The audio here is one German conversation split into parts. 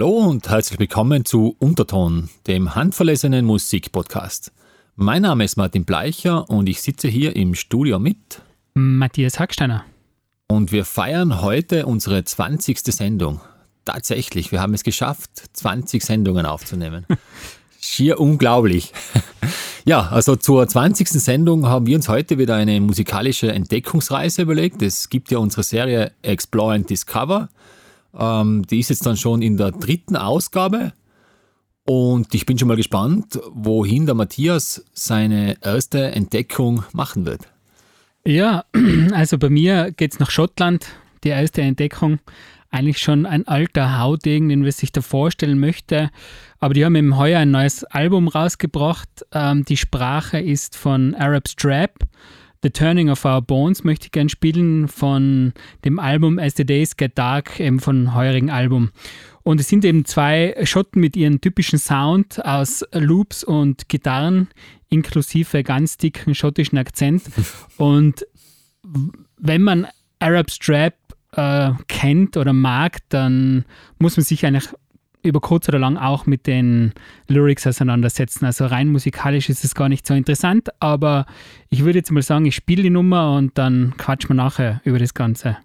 Hallo und herzlich willkommen zu Unterton, dem handverlesenen Musikpodcast. Mein Name ist Martin Bleicher und ich sitze hier im Studio mit Matthias Hacksteiner. Und wir feiern heute unsere 20. Sendung. Tatsächlich, wir haben es geschafft, 20 Sendungen aufzunehmen. Schier unglaublich. Ja, also zur 20. Sendung haben wir uns heute wieder eine musikalische Entdeckungsreise überlegt. Es gibt ja unsere Serie Explore and Discover. Ähm, die ist jetzt dann schon in der dritten Ausgabe. Und ich bin schon mal gespannt, wohin der Matthias seine erste Entdeckung machen wird. Ja, also bei mir geht es nach Schottland. Die erste Entdeckung. Eigentlich schon ein alter Haudegen, den man sich da vorstellen möchte. Aber die haben im Heuer ein neues Album rausgebracht. Ähm, die Sprache ist von Arab Strap. The Turning of Our Bones möchte ich gerne spielen von dem Album As the Days Get Dark, eben von heurigen Album. Und es sind eben zwei Schotten mit ihrem typischen Sound aus Loops und Gitarren, inklusive ganz dicken schottischen Akzent. Und wenn man Arab Strap äh, kennt oder mag, dann muss man sich eigentlich über kurz oder lang auch mit den Lyrics auseinandersetzen. Also rein musikalisch ist es gar nicht so interessant, aber ich würde jetzt mal sagen, ich spiele die Nummer und dann quatschen wir nachher über das Ganze.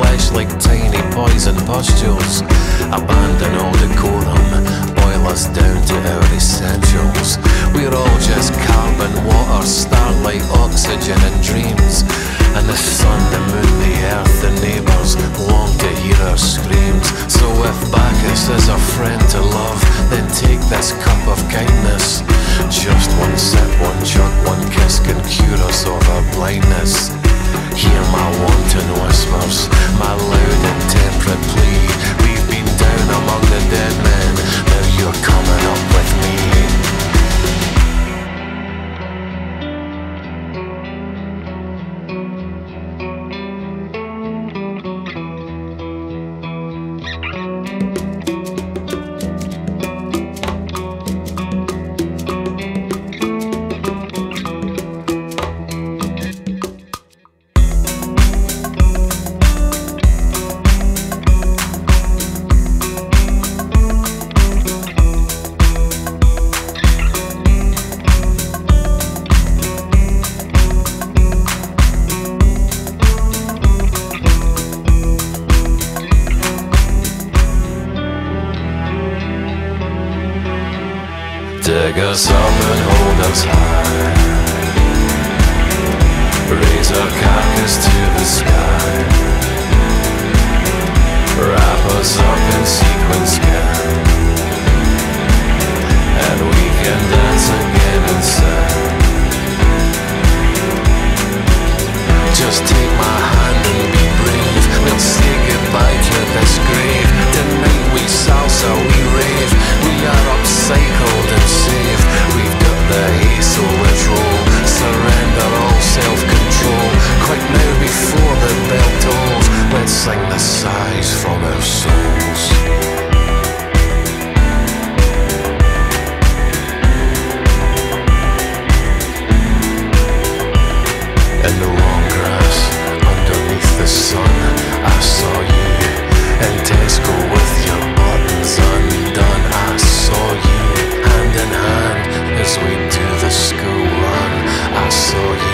Flesh like tiny poison pustules. Abandon all decorum, boil us down to our essentials. We're all just carbon, water, starlight, oxygen, and dreams. And the sun, the moon, the earth, the neighbours long to hear our screams. So if Bacchus is our friend to love, then take this cup of kindness. Just one sip, one chug, one kiss can cure us of our blindness. Hear my wanton whispers, my loud and temperate plea. We've been down among the dead men, now you're coming up with me. must go on. I saw you.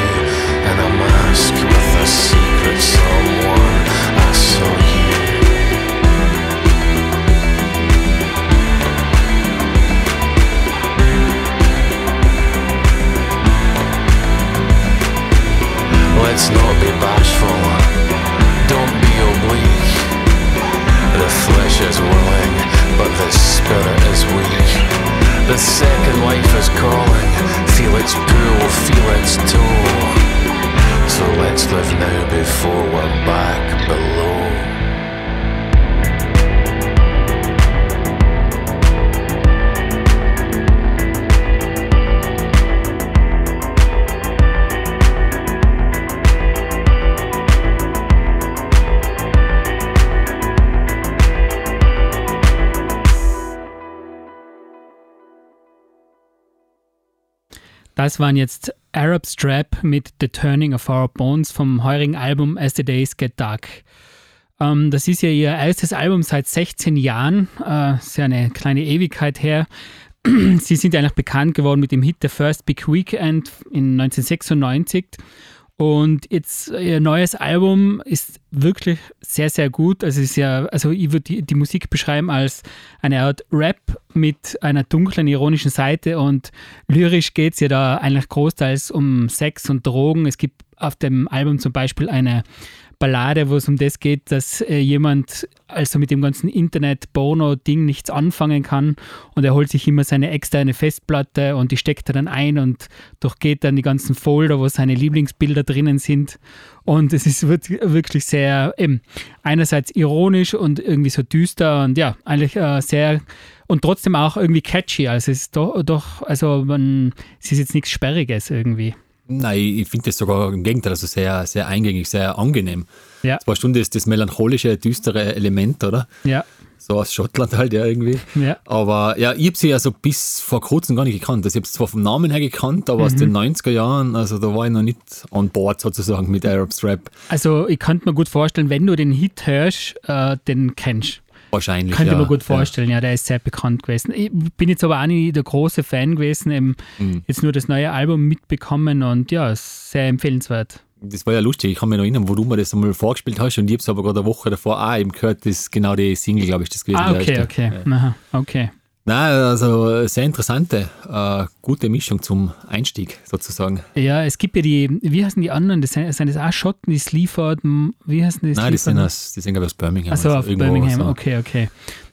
Das waren jetzt Arab Strap mit The Turning of Our Bones vom heurigen Album As the Days Get Dark. Ähm, das ist ja ihr erstes Album seit 16 Jahren, äh, ist ja eine kleine Ewigkeit her. Sie sind eigentlich bekannt geworden mit dem Hit The First Big Weekend in 1996 und jetzt ihr neues Album ist wirklich sehr, sehr gut. Also, ist ja, also ich würde die, die, Musik beschreiben als eine Art Rap mit einer dunklen, ironischen Seite. Und lyrisch geht es ja da eigentlich großteils um Sex und Drogen. Es gibt auf dem Album zum Beispiel eine Ballade, wo es um das geht, dass äh, jemand also mit dem ganzen Internet-Porno-Ding nichts anfangen kann und er holt sich immer seine externe Festplatte und die steckt er dann ein und durchgeht dann die ganzen Folder, wo seine Lieblingsbilder drinnen sind. Und es ist wirklich sehr, eben, einerseits ironisch und irgendwie so düster und ja, eigentlich äh, sehr und trotzdem auch irgendwie catchy. Also es ist doch, doch also man, es ist jetzt nichts Sperriges irgendwie. Nein, ich finde das sogar im Gegenteil, also sehr, sehr eingängig, sehr angenehm. Ja. Zwei Stunden ist das melancholische, düstere Element, oder? Ja. So aus Schottland halt ja irgendwie. Ja. Aber ja, ich habe sie also bis vor kurzem gar nicht gekannt. Also ich habe sie zwar vom Namen her gekannt, aber mhm. aus den 90er Jahren, also da war ich noch nicht on board sozusagen mit Arab Strap. Also ich könnte mir gut vorstellen, wenn du den Hit hörst, äh, den kennst Wahrscheinlich. Könnte ja, mir gut vorstellen, ja. ja. der ist sehr bekannt gewesen. Ich bin jetzt aber auch nicht der große Fan gewesen, eben mhm. jetzt nur das neue Album mitbekommen und ja, sehr empfehlenswert. Das war ja lustig, ich kann mich noch erinnern, wo du mir das einmal vorgespielt hast und ich habe es aber gerade eine Woche davor auch eben gehört, das ist genau die Single, glaube ich, das gewesen. Ah, okay, okay. Ja. Aha, okay. Nein, also sehr interessante, äh, gute Mischung zum Einstieg sozusagen. Ja, es gibt ja die, wie heißen die anderen? Das sind, sind das auch Schotten, die Sleaford, wie heißen die? Nein, die sind, aus, die sind aus Birmingham. Also, auf Birmingham, so. okay, okay.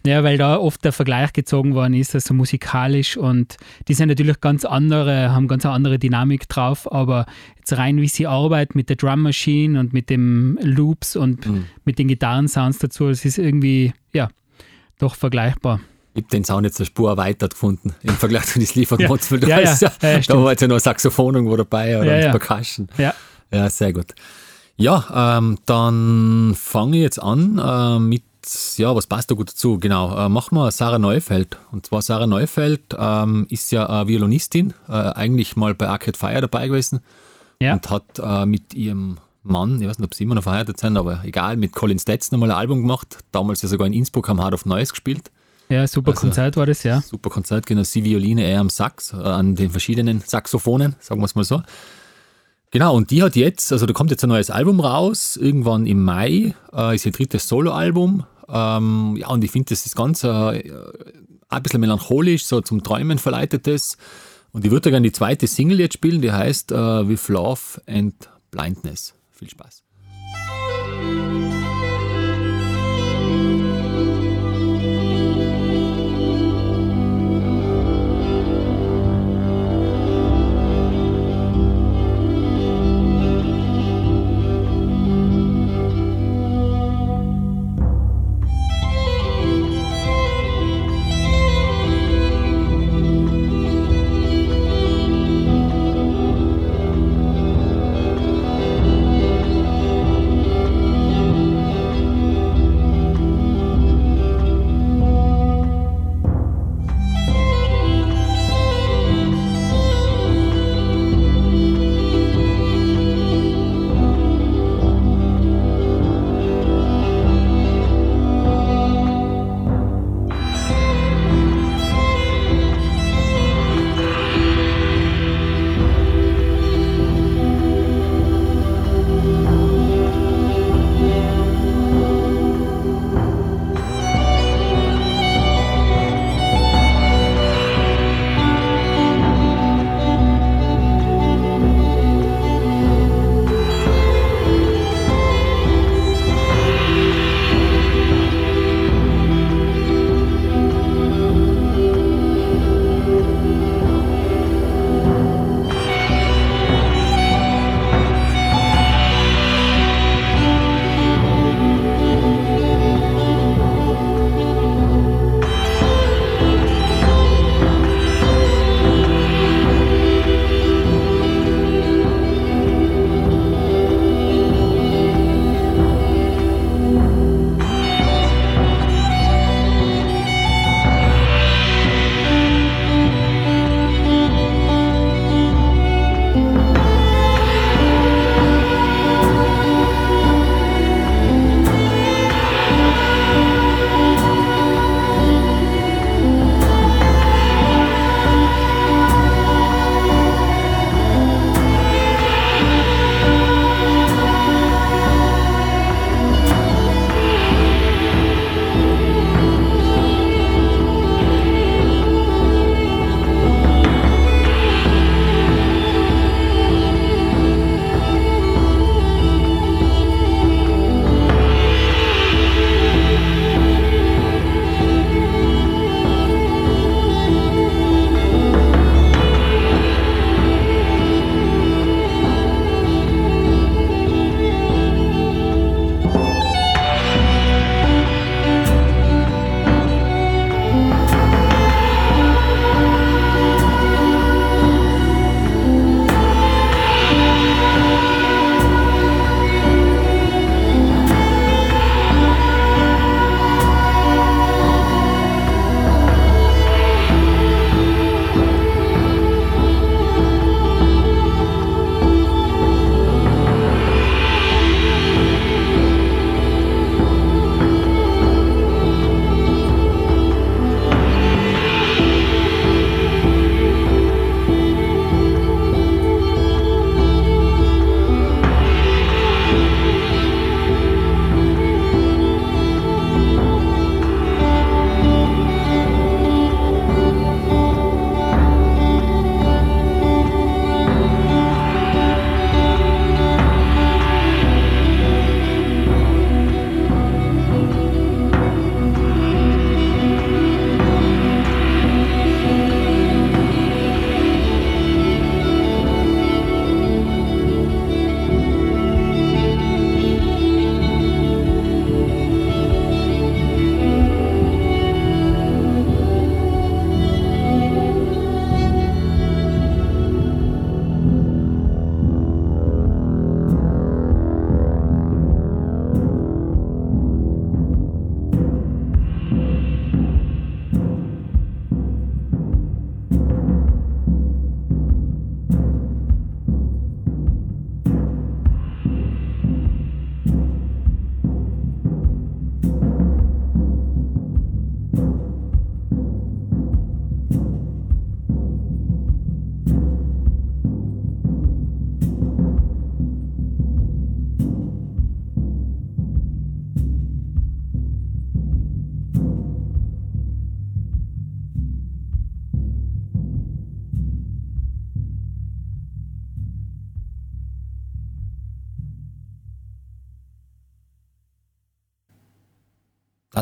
Ja, weil da oft der Vergleich gezogen worden ist, also musikalisch und die sind natürlich ganz andere, haben ganz eine andere Dynamik drauf, aber jetzt rein wie sie arbeiten mit der Drum Machine und mit dem Loops und mhm. mit den Gitarrensounds dazu, es ist irgendwie, ja, doch vergleichbar. Ich habe den Sound jetzt eine Spur erweitert gefunden im Vergleich zu den Sleaford ja. Mods, weil ja, ja, ja, da war jetzt ja noch Saxophon irgendwo dabei oder ja, Percussion. Ja. ja, sehr gut. Ja, ähm, dann fange ich jetzt an äh, mit, ja, was passt da gut dazu? Genau, äh, machen wir Sarah Neufeld. Und zwar Sarah Neufeld ähm, ist ja eine Violinistin, äh, eigentlich mal bei Arcade Fire dabei gewesen und hat äh, mit ihrem Mann, ich weiß nicht, ob sie immer noch verheiratet sind, aber egal, mit Colin Stetz nochmal ein Album gemacht. Damals ja sogar in Innsbruck am Hard of Noise gespielt. Ja, super also, Konzert war das, ja. Super Konzert, genau. Sie Violine, er am Sax, äh, an den verschiedenen Saxophonen, sagen wir es mal so. Genau, und die hat jetzt, also da kommt jetzt ein neues Album raus, irgendwann im Mai, äh, ist ihr drittes Soloalbum. Ähm, ja, und ich finde, das ist ganz äh, ein bisschen melancholisch, so zum Träumen verleitet es. Und ich würde gerne die zweite Single jetzt spielen, die heißt äh, With Love and Blindness. Viel Spaß.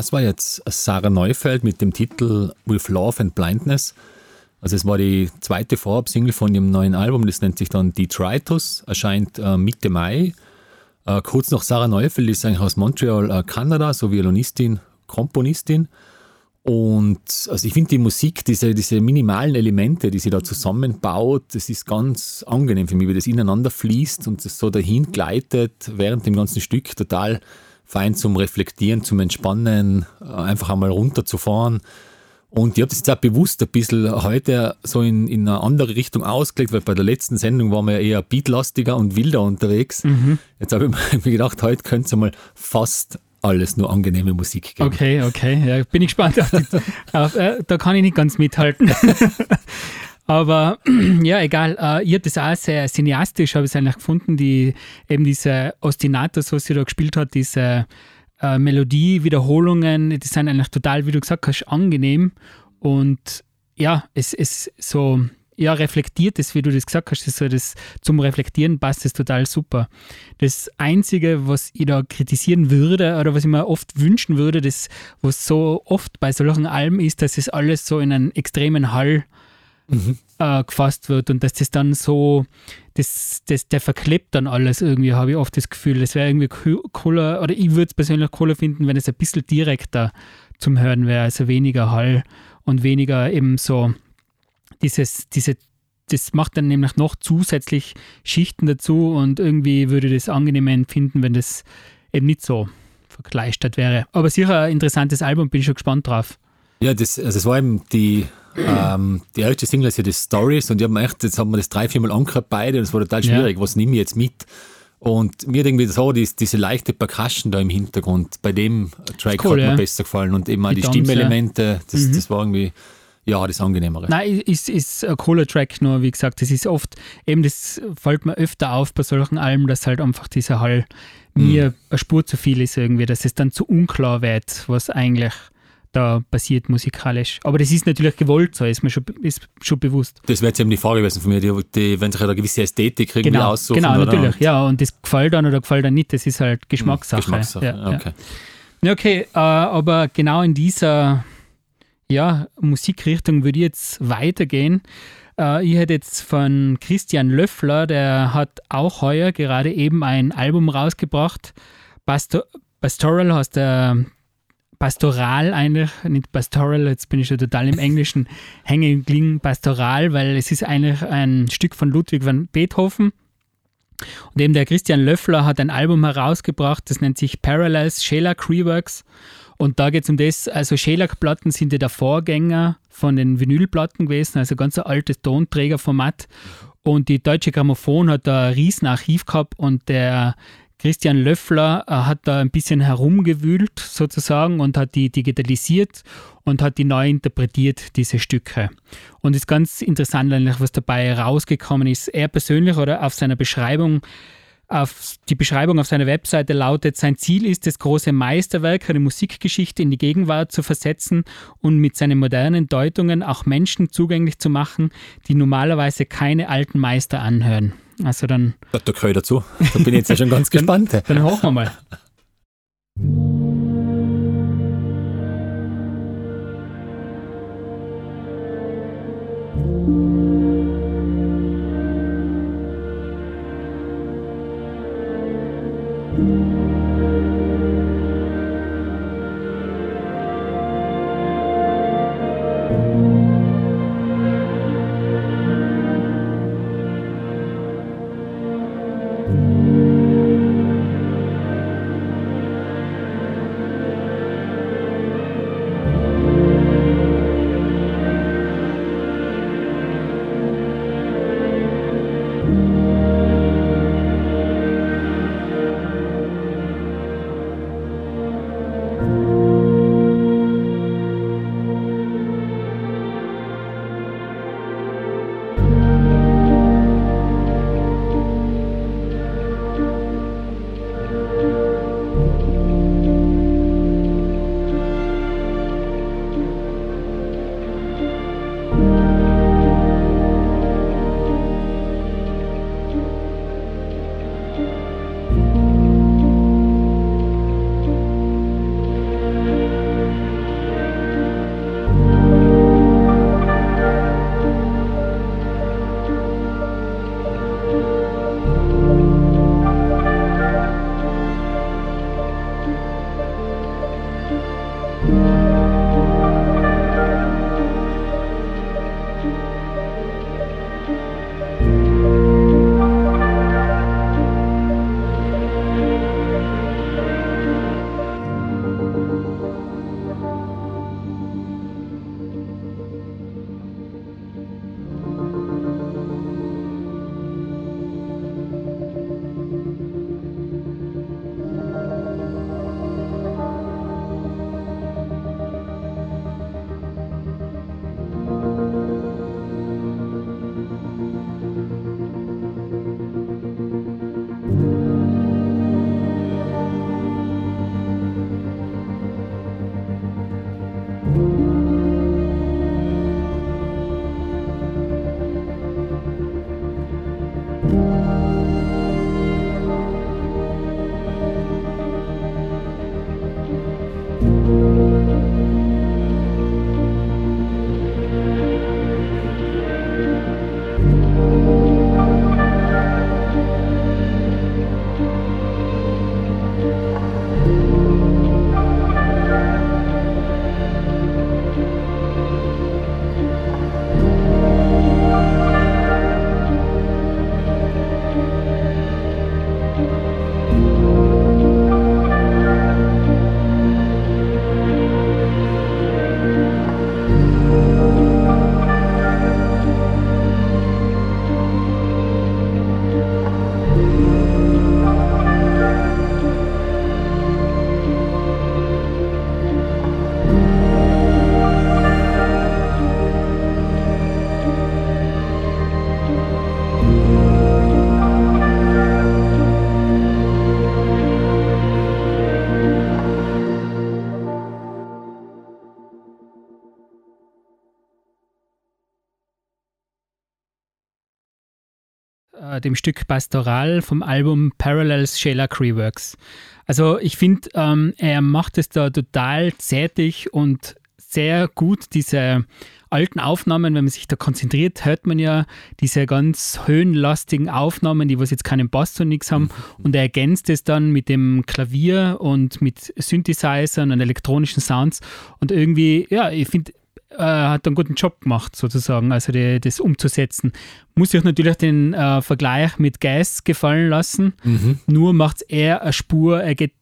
Das war jetzt Sarah Neufeld mit dem Titel With Love and Blindness. Also es war die zweite Vorab-Single von ihrem neuen Album, das nennt sich dann Detritus, erscheint äh, Mitte Mai. Äh, kurz noch Sarah Neufeld ist eigentlich aus Montreal, äh, Kanada, so Violinistin, Komponistin. Und also ich finde die Musik, diese, diese minimalen Elemente, die sie da zusammenbaut, das ist ganz angenehm für mich, wie das ineinander fließt und das so dahin gleitet während dem ganzen Stück, total fein zum Reflektieren, zum Entspannen, äh, einfach einmal runterzufahren. Und ich habe das jetzt auch bewusst ein bisschen heute so in, in eine andere Richtung ausgelegt, weil bei der letzten Sendung waren wir eher beatlastiger und wilder unterwegs. Mhm. Jetzt habe ich mir gedacht, heute könnte es mal fast alles nur angenehme Musik geben. Okay, okay, ja, bin ich gespannt. Auf die, auf, äh, da kann ich nicht ganz mithalten. Aber ja, egal. Äh, ich habe das auch sehr cineastisch, habe ich eigentlich gefunden, die eben diese Ostinatos, was sie da gespielt hat, diese äh, Melodie-Wiederholungen, die sind eigentlich total, wie du gesagt hast, angenehm. Und ja, es ist so, ja, reflektiert es, wie du das gesagt hast, so das, zum Reflektieren passt es total super. Das Einzige, was ich da kritisieren würde oder was ich mir oft wünschen würde, das, was so oft bei solchen Alben ist, dass es alles so in einen extremen Hall mhm. äh, gefasst wird und dass das dann so, das, das, der verklebt dann alles irgendwie, habe ich oft das Gefühl. Das wäre irgendwie cooler, oder ich würde es persönlich cooler finden, wenn es ein bisschen direkter zum Hören wäre, also weniger Hall und weniger eben so dieses, diese, das macht dann nämlich noch zusätzlich Schichten dazu und irgendwie würde ich das angenehmer empfinden, wenn das eben nicht so verkleistert wäre. Aber sicher ein interessantes Album, bin ich schon gespannt drauf. Ja, das, also das war eben die, ähm, die erste Single ist ja die Stories und ich habe mir echt, jetzt haben wir das drei, viermal angehört beide und es war total schwierig, ja. was nehme ich jetzt mit? Und mir irgendwie so die, diese leichte Percussion da im Hintergrund, bei dem Track cool, hat mir ja. besser gefallen und eben auch die, die Stimmelemente, das, mhm. das war irgendwie ja, das Angenehmere. Nein, ist, ist ein cooler Track, nur wie gesagt, das ist oft, eben das fällt mir öfter auf bei solchen Alben, dass halt einfach dieser Hall mir mhm. eine Spur zu viel ist irgendwie, dass es dann zu unklar wird, was eigentlich da passiert musikalisch. Aber das ist natürlich gewollt so, ist mir schon, ist schon bewusst. Das wäre jetzt eben die Frage gewesen von mir, die, die, wenn sich halt eine gewisse Ästhetik irgendwie genau, aussuchen. Genau, natürlich, ja. Und das gefällt dann oder gefällt dann nicht, das ist halt Geschmackssache. Geschmackssache, ja, okay. Ja. Okay, äh, aber genau in dieser ja, Musikrichtung würde ich jetzt weitergehen. Äh, ich hätte jetzt von Christian Löffler, der hat auch heuer gerade eben ein Album rausgebracht. Pastor Pastoral heißt der Pastoral eigentlich, nicht Pastoral, jetzt bin ich schon total im Englischen hängen geblieben, Pastoral, weil es ist eigentlich ein Stück von Ludwig van Beethoven. Und eben der Christian Löffler hat ein Album herausgebracht, das nennt sich Parallels Sheila Creeworks. Und da geht es um das, also Schellack-Platten sind ja der Vorgänger von den Vinylplatten gewesen, also ganz ein altes Tonträgerformat. Und die Deutsche Grammophon hat da ein riesen Archiv gehabt und der Christian Löffler äh, hat da ein bisschen herumgewühlt sozusagen und hat die digitalisiert und hat die neu interpretiert, diese Stücke. Und es ist ganz interessant was dabei rausgekommen ist. Er persönlich oder auf seiner Beschreibung auf die Beschreibung auf seiner Webseite lautet, sein Ziel ist das große Meisterwerk, eine Musikgeschichte in die Gegenwart zu versetzen und mit seinen modernen Deutungen auch Menschen zugänglich zu machen, die normalerweise keine alten Meister anhören. Also dann. Da, da gehöre ich dazu. Da bin ich jetzt ja schon ganz gespannt. Dann, dann hoffen wir mal. dem Stück Pastoral vom Album Parallels Shellac Reworks. Also ich finde, ähm, er macht es da total zärtlich und sehr gut, diese alten Aufnahmen, wenn man sich da konzentriert, hört man ja diese ganz höhenlastigen Aufnahmen, die was jetzt keinen Bass und nichts haben. Mhm. Und er ergänzt es dann mit dem Klavier und mit Synthesizern und elektronischen Sounds. Und irgendwie, ja, ich finde, er hat einen guten Job gemacht, sozusagen, also die, das umzusetzen. Muss ich natürlich den äh, Vergleich mit Gas gefallen lassen. Mhm. Nur macht es eher eine Spur, er geht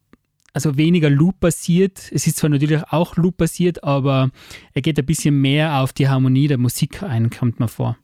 also weniger Loop-basiert. Es ist zwar natürlich auch Loop-basiert, aber er geht ein bisschen mehr auf die Harmonie der Musik ein, kommt mir vor.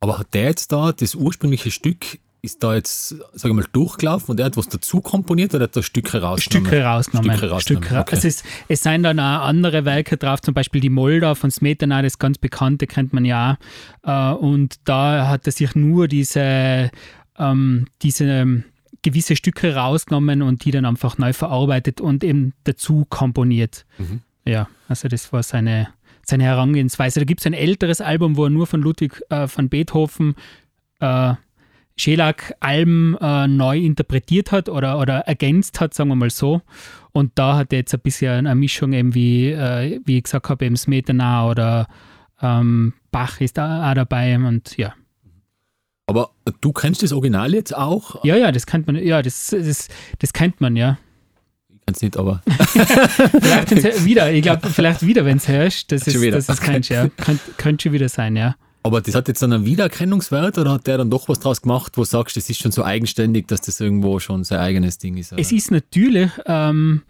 Aber hat der jetzt da das ursprüngliche Stück, ist da jetzt, sage ich mal, durchgelaufen und er hat was dazu komponiert oder hat er Stücke rausgenommen? Stücke rausgenommen. Stücke rausgenommen. Stücke, okay. also es, es seien dann auch andere Werke drauf, zum Beispiel die Moldau von Smetana, das ganz bekannte, kennt man ja auch. Äh, und da hat er sich nur diese, ähm, diese gewisse Stücke rausgenommen und die dann einfach neu verarbeitet und eben dazu komponiert. Mhm. Ja, also das war seine, seine Herangehensweise. Da gibt es ein älteres Album, wo er nur von Ludwig äh, van Beethoven äh, Schelag-Alben äh, neu interpretiert hat oder, oder ergänzt hat, sagen wir mal so. Und da hat er jetzt ein bisschen eine Mischung, eben wie, äh, wie ich gesagt habe, eben Smetana oder ähm, Bach ist da auch dabei und ja. Aber du kennst das Original jetzt auch? Ja, ja, das kennt man, ja, das, das, das kennt man, ja. Ich kann es nicht, aber. vielleicht wieder, ich glaube, vielleicht wieder, wenn es herrscht, das ist, das ist kein. Könnt, könnte schon wieder sein, ja. Aber das hat jetzt dann einen Wiedererkennungswert oder hat der dann doch was draus gemacht, wo du sagst, das ist schon so eigenständig, dass das irgendwo schon sein eigenes Ding ist? Oder? Es ist natürlich, ähm,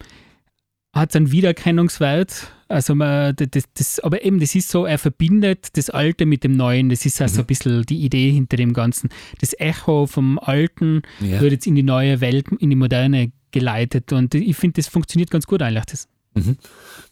hat einen Wiedererkennungswert. Also man, das, das, aber eben, das ist so, er verbindet das Alte mit dem Neuen. Das ist also mhm. ein bisschen die Idee hinter dem Ganzen. Das Echo vom Alten ja. wird jetzt in die neue Welt, in die moderne geleitet. Und ich finde, das funktioniert ganz gut eigentlich. Das. Mhm.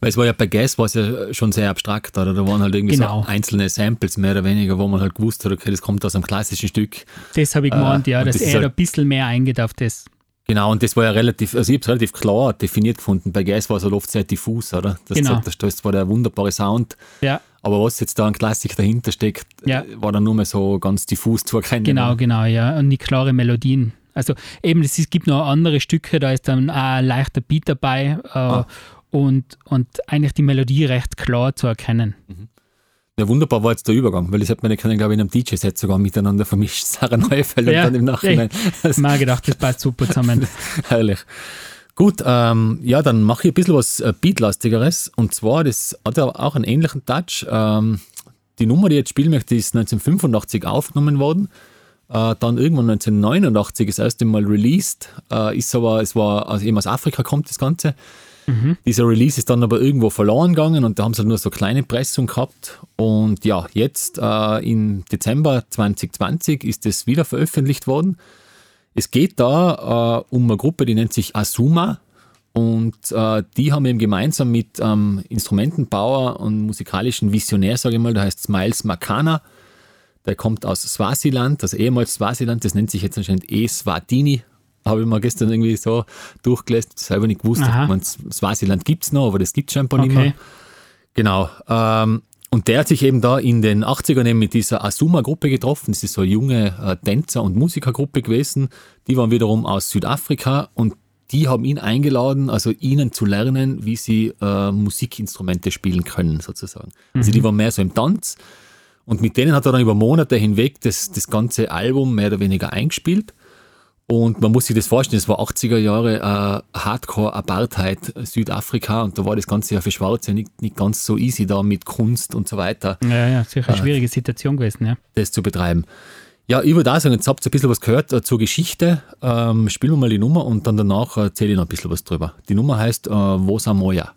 Weil es war ja bei Gas war es ja schon sehr abstrakt, oder? Da waren halt irgendwie genau. so einzelne Samples mehr oder weniger, wo man halt gewusst hat, okay, das kommt aus einem klassischen Stück. Das habe ich gemeint, äh, ja, dass das er halt ein bisschen mehr eingeht auf das. Genau, und das war ja relativ, also ich habe es relativ klar definiert gefunden. Bei Gas war es halt oft sehr diffus, oder? Das, genau. das, das war der wunderbare Sound. Ja. Aber was jetzt da an Klassik dahinter steckt, ja. war dann nur mehr so ganz diffus zu erkennen. Genau, genau, ja. Und die klare Melodien. Also eben, es gibt noch andere Stücke, da ist dann auch ein leichter Beat dabei äh, ah. Und, und eigentlich die Melodie recht klar zu erkennen. Mhm. Ja, wunderbar war jetzt der Übergang, weil das hat man ja können, glaube ich, in einem DJ-Set sogar miteinander vermischt. Sarah Neufeld ja, und dann im Nachhinein. Ich habe gedacht, das passt super zusammen. Herrlich. Gut, ähm, ja, dann mache ich ein bisschen was äh, Beatlastigeres. Und zwar, das hat ja auch einen ähnlichen Touch. Ähm, die Nummer, die ich jetzt spielen möchte, ist 1985 aufgenommen worden. Äh, dann irgendwann 1989 das erste Mal released. Äh, ist aber, es war also eben aus Afrika kommt das Ganze. Mhm. Dieser Release ist dann aber irgendwo verloren gegangen und da haben sie halt nur so kleine Pressung gehabt. Und ja, jetzt äh, im Dezember 2020 ist es wieder veröffentlicht worden. Es geht da äh, um eine Gruppe, die nennt sich Asuma. Und äh, die haben eben gemeinsam mit ähm, Instrumentenbauer und musikalischen Visionär, sage ich mal, der heißt Smiles Makana. Der kommt aus Swasiland, also ehemals Swasiland, das nennt sich jetzt anscheinend E-Swatini habe ich mal gestern irgendwie so durchgelesen, selber nicht gewusst. Aha. Man, Swasiland gibt es noch, aber das gibt es scheinbar okay. nicht mehr. Genau. Ähm, und der hat sich eben da in den 80ern eben mit dieser Asuma-Gruppe getroffen. Das ist so eine junge äh, Tänzer- und Musikergruppe gewesen. Die waren wiederum aus Südafrika und die haben ihn eingeladen, also ihnen zu lernen, wie sie äh, Musikinstrumente spielen können, sozusagen. Mhm. Also die mhm. waren mehr so im Tanz. Und mit denen hat er dann über Monate hinweg das, das ganze Album mehr oder weniger eingespielt. Und man muss sich das vorstellen, es war 80er Jahre äh, Hardcore-Apartheid Südafrika und da war das Ganze ja für Schwarze nicht, nicht ganz so easy da mit Kunst und so weiter. Ja, ja, sicher eine äh, schwierige Situation gewesen, ja. Das zu betreiben. Ja, ich würde auch sagen, jetzt habt ihr ein bisschen was gehört äh, zur Geschichte. Ähm, spielen wir mal die Nummer und dann danach erzähle ich noch ein bisschen was drüber. Die Nummer heißt äh, Wo Samoya.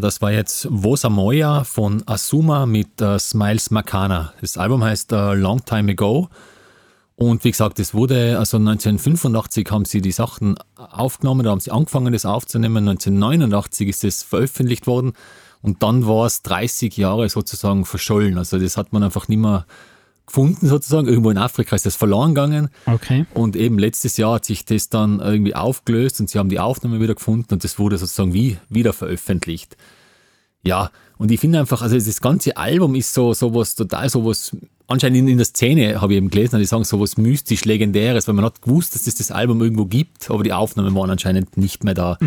Das war jetzt Vosa Moya von Asuma mit äh, Smiles Makana. Das Album heißt äh, Long Time Ago. Und wie gesagt, es wurde, also 1985 haben sie die Sachen aufgenommen, da haben sie angefangen, das aufzunehmen. 1989 ist es veröffentlicht worden. Und dann war es 30 Jahre sozusagen verschollen. Also das hat man einfach nicht mehr gefunden sozusagen. Irgendwo in Afrika ist das verloren gegangen. Okay. Und eben letztes Jahr hat sich das dann irgendwie aufgelöst und sie haben die Aufnahme wieder gefunden und das wurde sozusagen wie wieder veröffentlicht. Ja, und ich finde einfach, also das ganze Album ist so sowas total sowas, anscheinend in, in der Szene habe ich eben gelesen, die sagen sowas mystisch legendäres, weil man hat gewusst, dass es das Album irgendwo gibt, aber die Aufnahmen waren anscheinend nicht mehr da.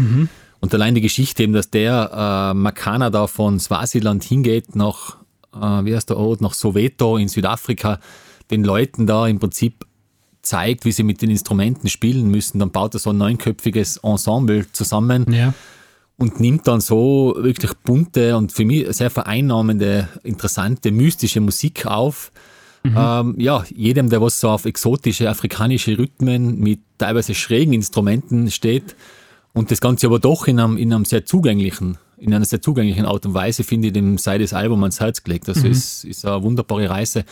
Und allein die Geschichte eben, dass der äh, Makana da von Swasiland hingeht nach, äh, wie heißt der Ort, nach Soweto in Südafrika, den Leuten da im Prinzip zeigt, wie sie mit den Instrumenten spielen müssen. Dann baut er so ein neunköpfiges Ensemble zusammen Ja. und nimmt dann so wirklich bunte und für mich sehr vereinnahmende, interessante, mystische Musik auf. Ähm, ja, jedem, der was so auf exotische afrikanische Rhythmen mit teilweise schrägen Instrumenten steht und das Ganze aber doch in einem, in einem sehr zugänglichen, in einer sehr zugänglichen Art und Weise, finde ich, dem sei das Album ans Herz gelegt. Also es ist eine wunderbare Reise.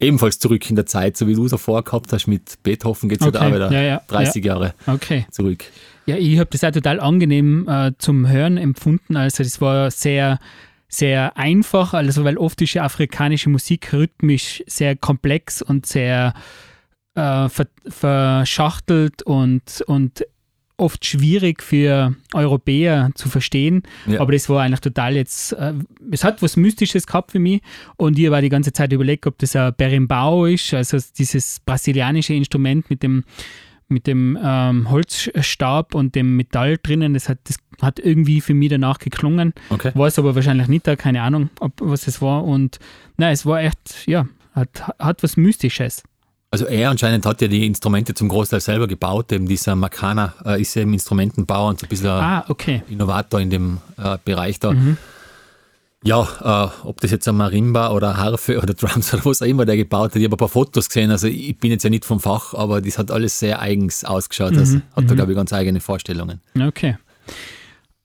Ebenfalls zurück in der Zeit, so wie du es vorgehabt hast mit Beethoven, geht es Okay, halt auch wieder ja, ja, 30 Jahre Okay. zurück. Ja, ich habe das auch total angenehm äh, zum Hören empfunden. Also das war sehr, sehr einfach, also weil oft ist ja afrikanische Musik rhythmisch sehr komplex und sehr äh, ver, verschachtelt und, und oft schwierig für Europäer zu verstehen. Ja. Aber das war eigentlich total jetzt, äh, es hat was Mystisches gehabt für mich und ich war die ganze Zeit überlegt, ob das ein Berimbau ist, also dieses brasilianische Instrument mit dem mit dem ähm, Holzstab und dem Metall drinnen, das hat, das hat irgendwie für mich danach geklungen. Okay. War es aber wahrscheinlich nicht da, keine Ahnung, ob, was es war. Und nein, es war echt, ja, hat, hat was Mystisches. Also er anscheinend hat ja die Instrumente zum Großteil selber gebaut. Eben dieser Makana äh, ist eben Instrumentenbauer und so ein bisschen Ah, okay. Innovator in dem äh, Bereich da. Ja, äh, ob das jetzt ein Marimba oder Harfe oder Drums oder was auch immer der gebaut hat. Ich habe ein paar Fotos gesehen, also ich bin jetzt ja nicht vom Fach, aber das hat alles sehr eigens ausgeschaut. Also hat da, glaube ich, ganz eigene Vorstellungen. Okay.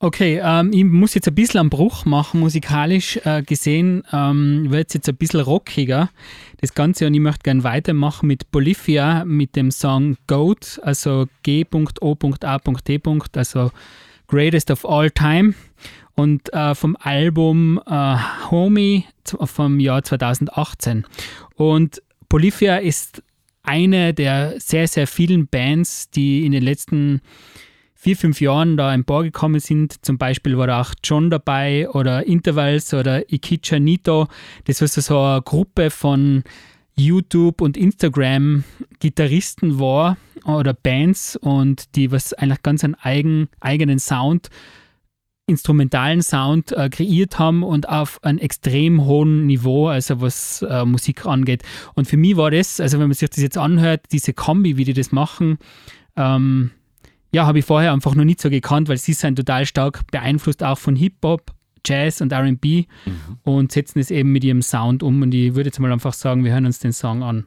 Okay, ähm, ich muss jetzt ein bisschen einen Bruch machen, musikalisch äh, gesehen. Ähm, wird jetzt ein bisschen rockiger, das Ganze. Und ich möchte gerne weitermachen mit Bolivia, mit dem Song Goat, also G.O.A.T. also Greatest of All Time. Und äh, vom Album äh, Homie vom Jahr 2018. Und Bolivia ist eine der sehr, sehr vielen Bands, die in den letzten vier, fünf Jahren da emporgekommen sind. Zum Beispiel war da auch John dabei oder Intervals oder Ikicha Nito. Das war so- eine Gruppe von YouTube und Instagram Gitarristen war oder Bands und die was eigentlich ganz einen eigen, eigenen Sound, instrumentalen Sound äh, kreiert haben und auf einem extrem hohen Niveau, also was äh, Musik angeht. Und für mich war das, also wenn man sich das jetzt anhört, diese Kombi, wie die das machen, ähm, ja, habe ich vorher einfach noch nicht so gekannt, weil sie sind total stark beeinflusst auch von Hip-Hop, Jazz und RB und setzen es eben mit ihrem Sound um. Und ich würde jetzt mal einfach sagen, wir hören uns den Song an.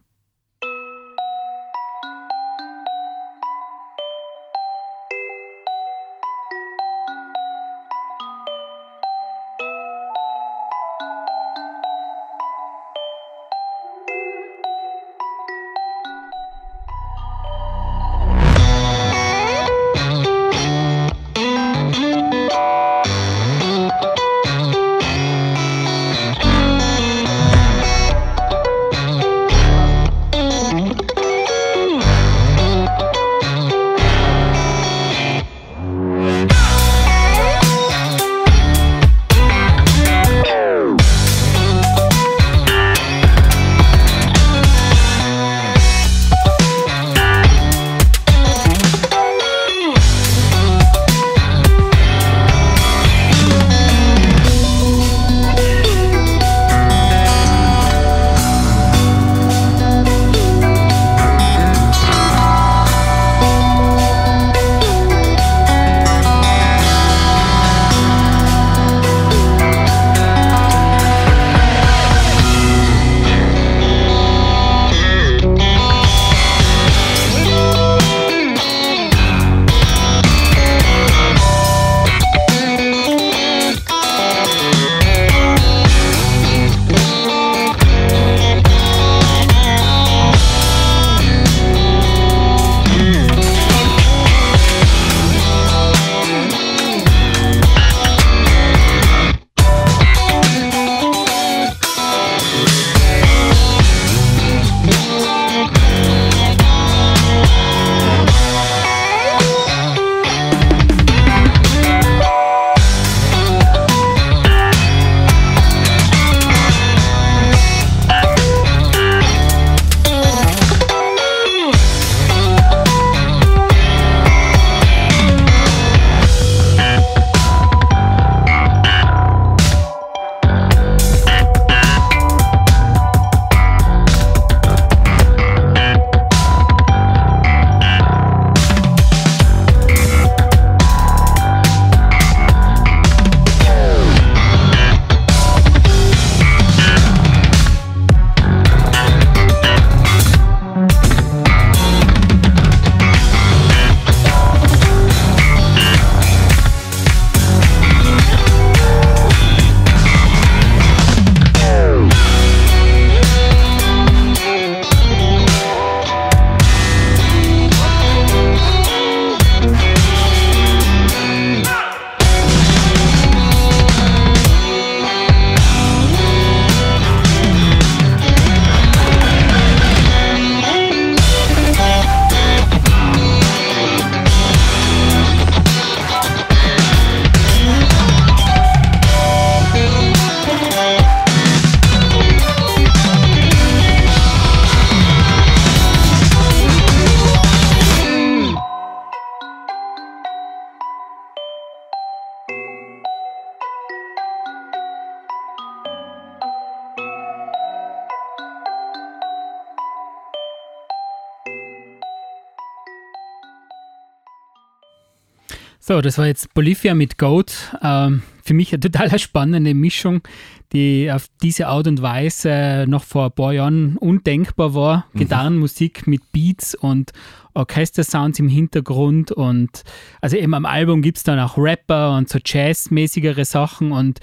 So, das war jetzt Bolivia mit Goat. Ähm, für mich eine total spannende Mischung, die auf diese Art und Weise noch vor ein paar Jahren undenkbar war. Mhm. Gitarrenmusik mit Beats und Orchestersounds im Hintergrund und also eben am Album gibt es dann auch Rapper und so Jazzmäßigere Sachen und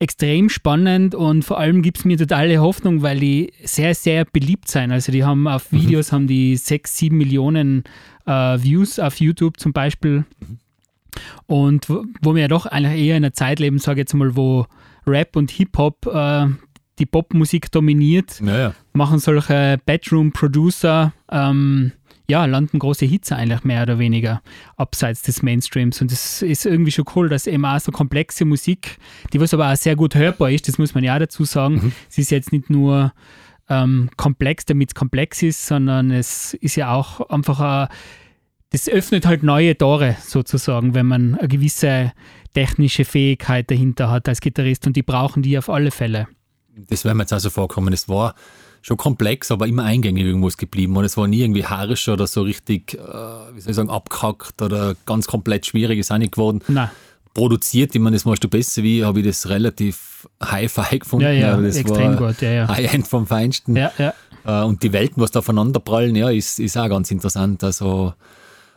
extrem spannend und vor allem gibt es mir totale Hoffnung, weil die sehr, sehr beliebt sind. Also die haben auf mhm. Videos mhm. haben die 6, 7 Millionen äh, Views auf YouTube zum Beispiel. Mhm. Und wo, wo wir ja doch eigentlich eher in einer Zeit leben, sage ich jetzt mal, wo Rap und Hip-Hop äh, die Popmusik dominiert, naja. machen solche Bedroom-Producer, ähm, ja, landen große Hits eigentlich mehr oder weniger abseits des Mainstreams. Und das ist irgendwie schon cool, dass eben auch so komplexe Musik, die was aber auch sehr gut hörbar ist, das muss man ja auch dazu sagen. Mhm. Es ist jetzt nicht nur ähm, komplex, damit es komplex ist, sondern es ist ja auch einfach ein das öffnet halt neue Tore sozusagen, wenn man eine gewisse technische Fähigkeit dahinter hat als Gitarrist und die brauchen die auf alle Fälle. Das wäre mir jetzt also vorkommen. Es war schon komplex, aber immer eingängig irgendwas geblieben und es war nie irgendwie haarisch oder so richtig, äh, wie soll ich sagen, abgehackt oder ganz komplett schwierig ist auch nicht geworden. Nein. Produziert, ich meine, das weißt du besser wie, habe ich das relativ Hi-Fi gefunden. Ja, ja, das extrem gut, ja, ja. High-End vom Feinsten. Ja, ja. Äh, und die Welten, was da aufeinander prallen, ja, ist, ist auch ganz interessant. Also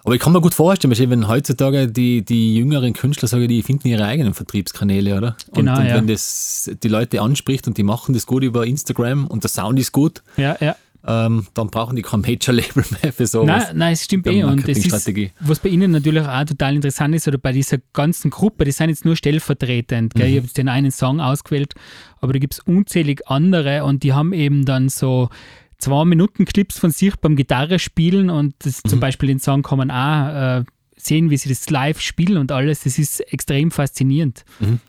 aber ich kann mir gut vorstellen, wenn heutzutage die, die jüngeren Künstler sagen, die finden ihre eigenen Vertriebskanäle, oder? Genau, und, und ja. wenn das die Leute anspricht und die machen das gut über Instagram und der Sound ist gut, ja, ja. Ähm, dann brauchen die kein Major-Label mehr für sowas. Nein, nein, es stimmt eh. Und es ist, was bei Ihnen natürlich auch total interessant ist, oder bei dieser ganzen Gruppe, die sind jetzt nur stellvertretend. Mhm. Ich habe jetzt den einen Song ausgewählt, aber da gibt es unzählig andere und die haben eben dann so zwei Minuten Clips von sich beim Gitarre spielen und das, mhm. zum Beispiel den Song kann man auch äh, sehen, wie sie das live spielen und alles. Das ist extrem faszinierend. Mhm.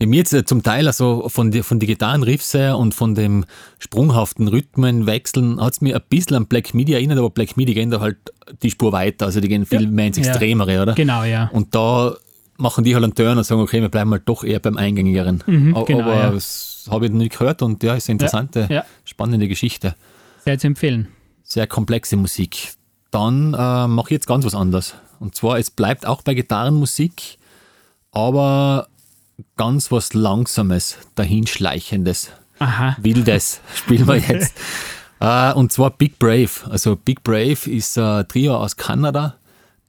Ja, mir jetzt äh, zum Teil also von, die, von den Gitarrenriffs her und von dem sprunghaften Rhythmenwechseln hat es mir ein bisschen an Black Midi erinnert, aber Black Midi gehen da halt die Spur weiter, also die gehen viel ja. mehr ins Extremere, ja. oder? Genau, ja. Und da machen die halt einen Turn und sagen, okay, wir bleiben halt doch eher beim Eingängigeren. Mhm, genau, aber ja. das habe ich noch nicht gehört und ja, ist eine interessante, spannende Geschichte. Sehr zu empfehlen. Sehr komplexe Musik. Dann äh, mache ich jetzt ganz was anderes. Und zwar, es bleibt auch bei Gitarrenmusik, aber ganz was Langsames, Dahinschleichendes, Aha. Wildes spielen wir jetzt. äh, und zwar Big Brave. Also Big Brave ist ein Trio aus Kanada.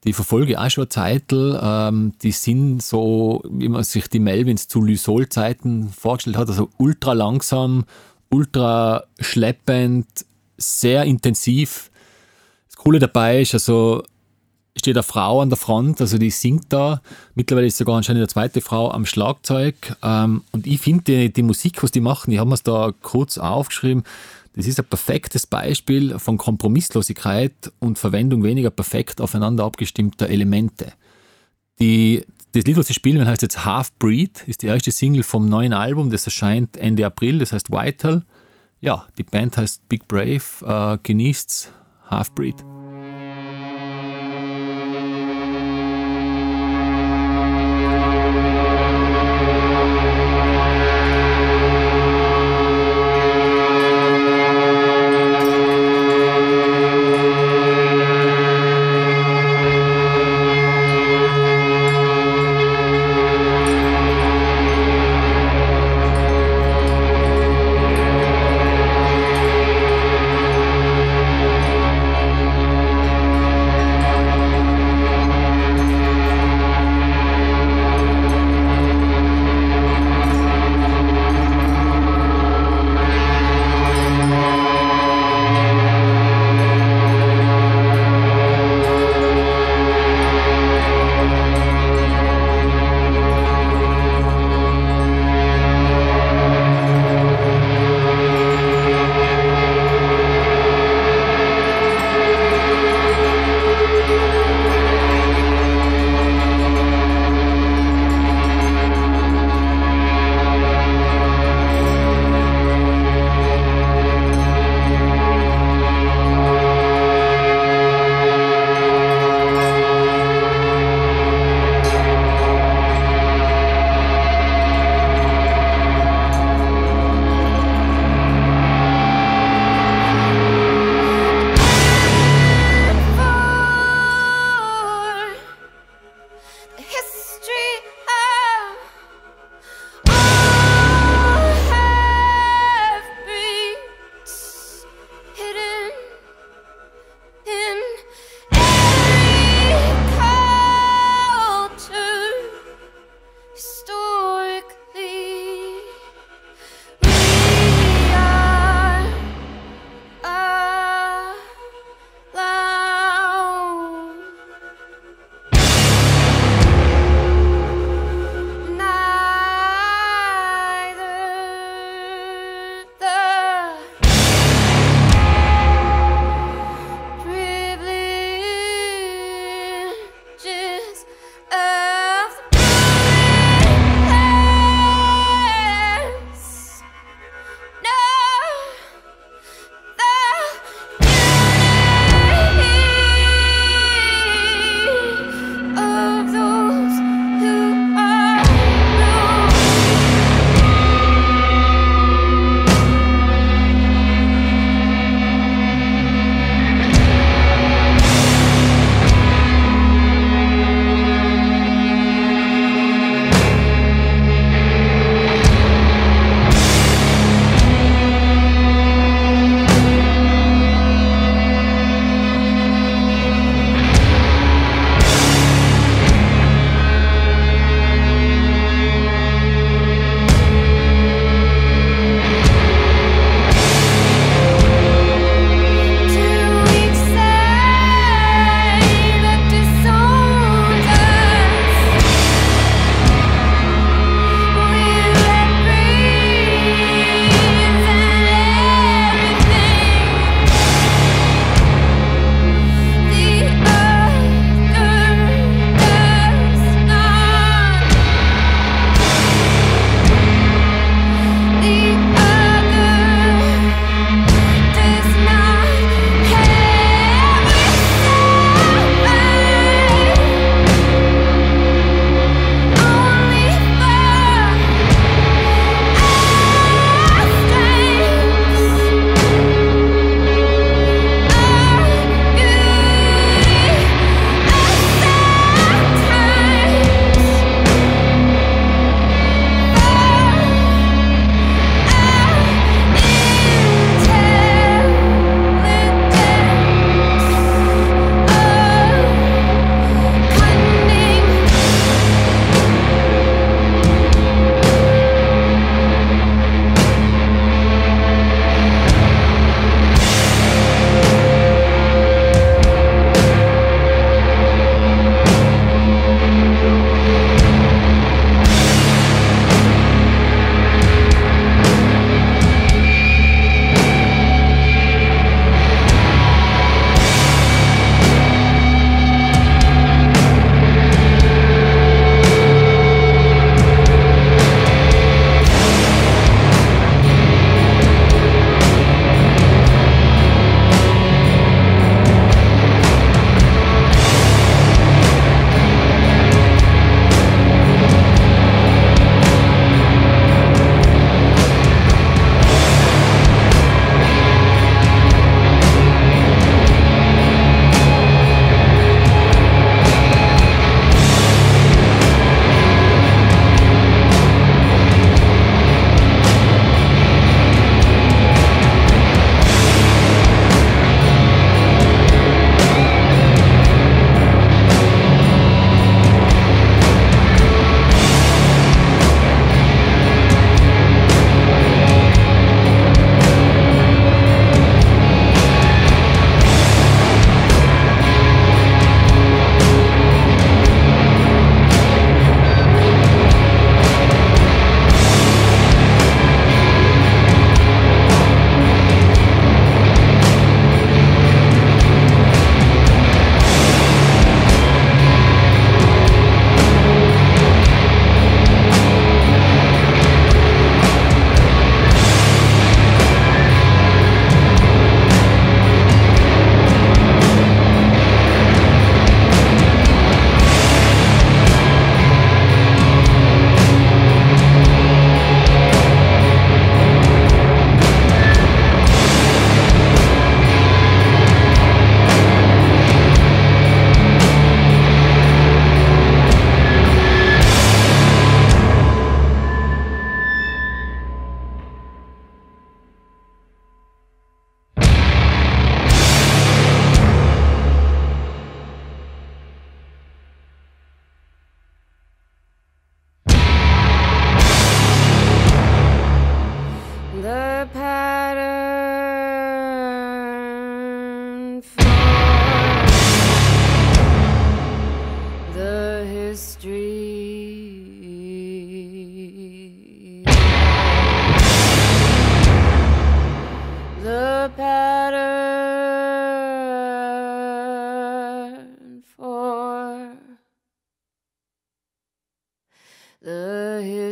Die verfolge auch schon Zeitl. Ähm, die sind so, wie man sich die Melvins zu Lysol-Zeiten vorgestellt hat, also ultra langsam, ultra schleppend, sehr intensiv. Das Coole dabei ist, also steht eine Frau an der Front, also die singt da. Mittlerweile ist sogar anscheinend eine zweite Frau am Schlagzeug. Ähm, und ich finde die, die, Musik, was die machen, ich habe mir es da kurz aufgeschrieben, das ist ein perfektes Beispiel von Kompromisslosigkeit und Verwendung weniger perfekt aufeinander abgestimmter Elemente. Die, das Lied, was sie spielen, heißt jetzt Half Breed, ist die erste Single vom neuen Album, das erscheint Ende April, das heißt Vital ja, die Band heißt Big Brave, äh, genießt's Halfbreed.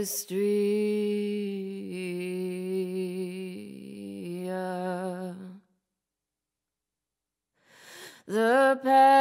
Istria. The pattern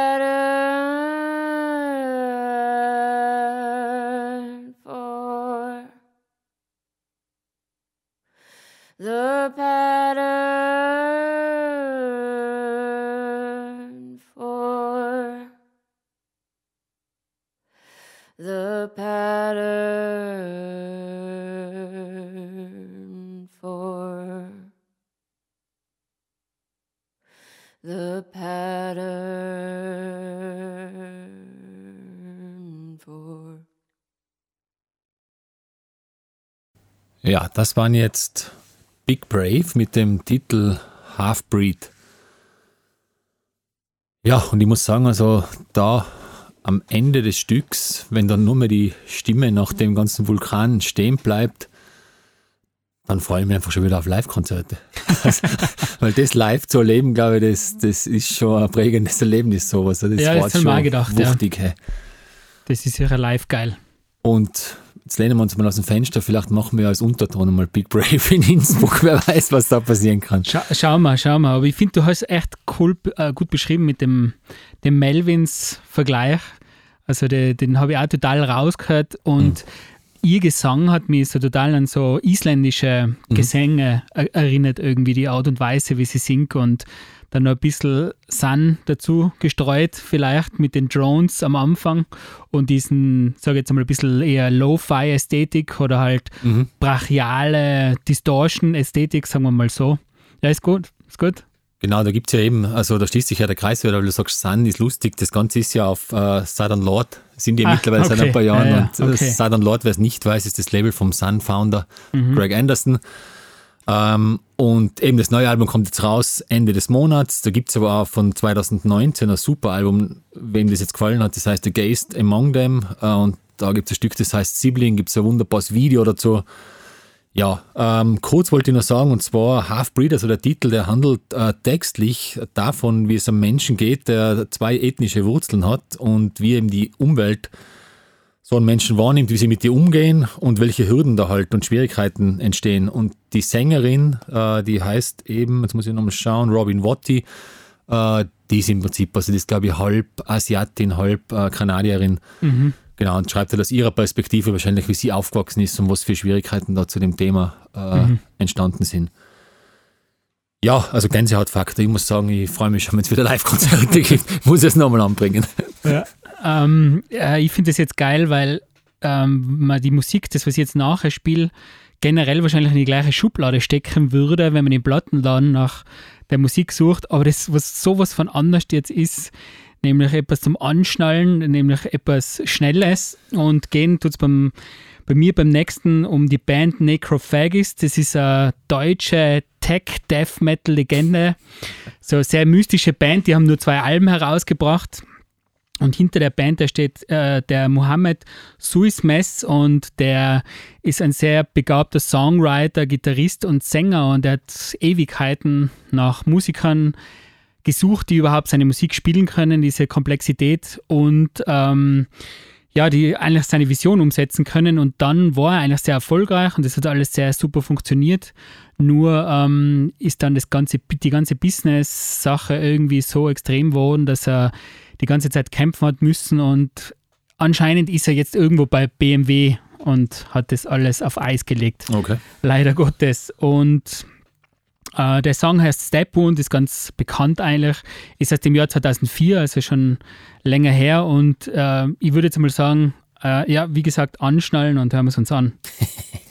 Ja, das waren jetzt Big Brave mit dem Titel Half-Breed. Ja, und ich muss sagen, also da am Ende des Stücks, wenn dann nur mehr die Stimme nach dem ganzen Vulkan stehen bleibt, dann freue ich mich einfach schon wieder auf Live-Konzerte. Weil das live zu erleben, glaube ich, das, das ist schon ein prägendes Erlebnis, sowas. Das Ja, das war hab ich mir auch gedacht, ja. wuchtig. hey. Das ist sicher live geil. Und jetzt lehnen wir uns mal aus dem Fenster, vielleicht machen wir als Unterton mal Big Brave in Innsbruck, wer weiß, was da passieren kann. Schau, schau mal, schau mal. Aber ich finde, du hast echt cool, äh, gut beschrieben mit dem, dem Melvins-Vergleich. Also de, den habe ich auch total rausgehört und ihr Gesang hat mich so total an so isländische Gesänge er- erinnert, irgendwie die Art und Weise, wie sie singt und dann noch ein bisschen Sun dazu gestreut, vielleicht mit den Drones am Anfang und diesen, sage ich jetzt mal, ein bisschen eher Lo-Fi-Ästhetik oder halt brachiale Distortion-Ästhetik, sagen wir mal so. Ja, ist gut, ist gut. Genau, da gibt es ja eben, also da schließt sich ja der Kreis wieder, weil du sagst, Sun ist lustig, das Ganze ist ja auf äh, Southern Lord, sind die ja Ah, mittlerweile seit okay. ein paar Jahren. Ja, ja, und äh, okay. Southern Lord, wer es nicht weiß, ist das Label vom Sun-Founder Mhm. Greg Anderson. Ähm, und eben das neue Album kommt jetzt raus Ende des Monats. Da gibt es aber auch von 2019 ein super Album, wem das jetzt gefallen hat, das heißt The Gazed Among Them. Äh, und da gibt es ein Stück, das heißt Sibling, gibt es ein wunderbares Video dazu. Ja, ähm, kurz wollte ich noch sagen, und zwar Half-Breed, also der Titel, der handelt äh, textlich davon, wie es einem Menschen geht, der zwei ethnische Wurzeln hat und wie eben die Umwelt so einen Menschen wahrnimmt, wie sie mit dir umgehen und welche Hürden da halt und Schwierigkeiten entstehen. Und die Sängerin, äh, die heißt eben, jetzt muss ich nochmal schauen, Robin Wotti, äh, die ist im Prinzip, also die ist glaube ich halb Asiatin, halb äh, Kanadierin. Genau, und schreibt halt aus ihrer Perspektive wahrscheinlich, wie sie aufgewachsen ist und was für Schwierigkeiten da zu dem Thema äh, entstanden sind. Ja, also Gänsehautfaktor. Ich muss sagen, ich freue mich schon, wenn es wieder Live-Konzerte gibt. Ich muss es nochmal anbringen. Ähm, äh, ich finde das jetzt geil, weil ähm, die Musik, das was ich jetzt nachher spiele, generell wahrscheinlich in die gleiche Schublade stecken würde, wenn man im Plattenladen nach der Musik sucht. Aber das, was sowas von anders jetzt ist, nämlich etwas zum Anschnallen, nämlich etwas Schnelles und gehen tut es bei mir beim nächsten um die Band Necrophagist. Das ist eine deutsche Tech-Death-Metal-Legende. So eine sehr mystische Band, die haben nur zwei Alben herausgebracht. Und hinter der Band, da steht äh, der Mohammed Suismes und der ist ein sehr begabter Songwriter, Gitarrist und Sänger und er hat Ewigkeiten nach Musikern gesucht, die überhaupt seine Musik spielen können, diese Komplexität und ähm, ja, die eigentlich seine Vision umsetzen können. Und dann war er eigentlich sehr erfolgreich und das hat alles sehr super funktioniert. Nur ähm, ist dann das ganze, die ganze Business-Sache irgendwie so extrem geworden, dass er die ganze Zeit kämpfen hat müssen und anscheinend ist er jetzt irgendwo bei BMW und hat das alles auf Eis gelegt Okay. leider Gottes. Und äh, der Song heißt Step Wound, ist ganz bekannt eigentlich, ist aus dem Jahr 2004, also schon länger her. Und äh, ich würde jetzt mal sagen, äh, ja, wie gesagt, anschnallen und hören wir es uns an.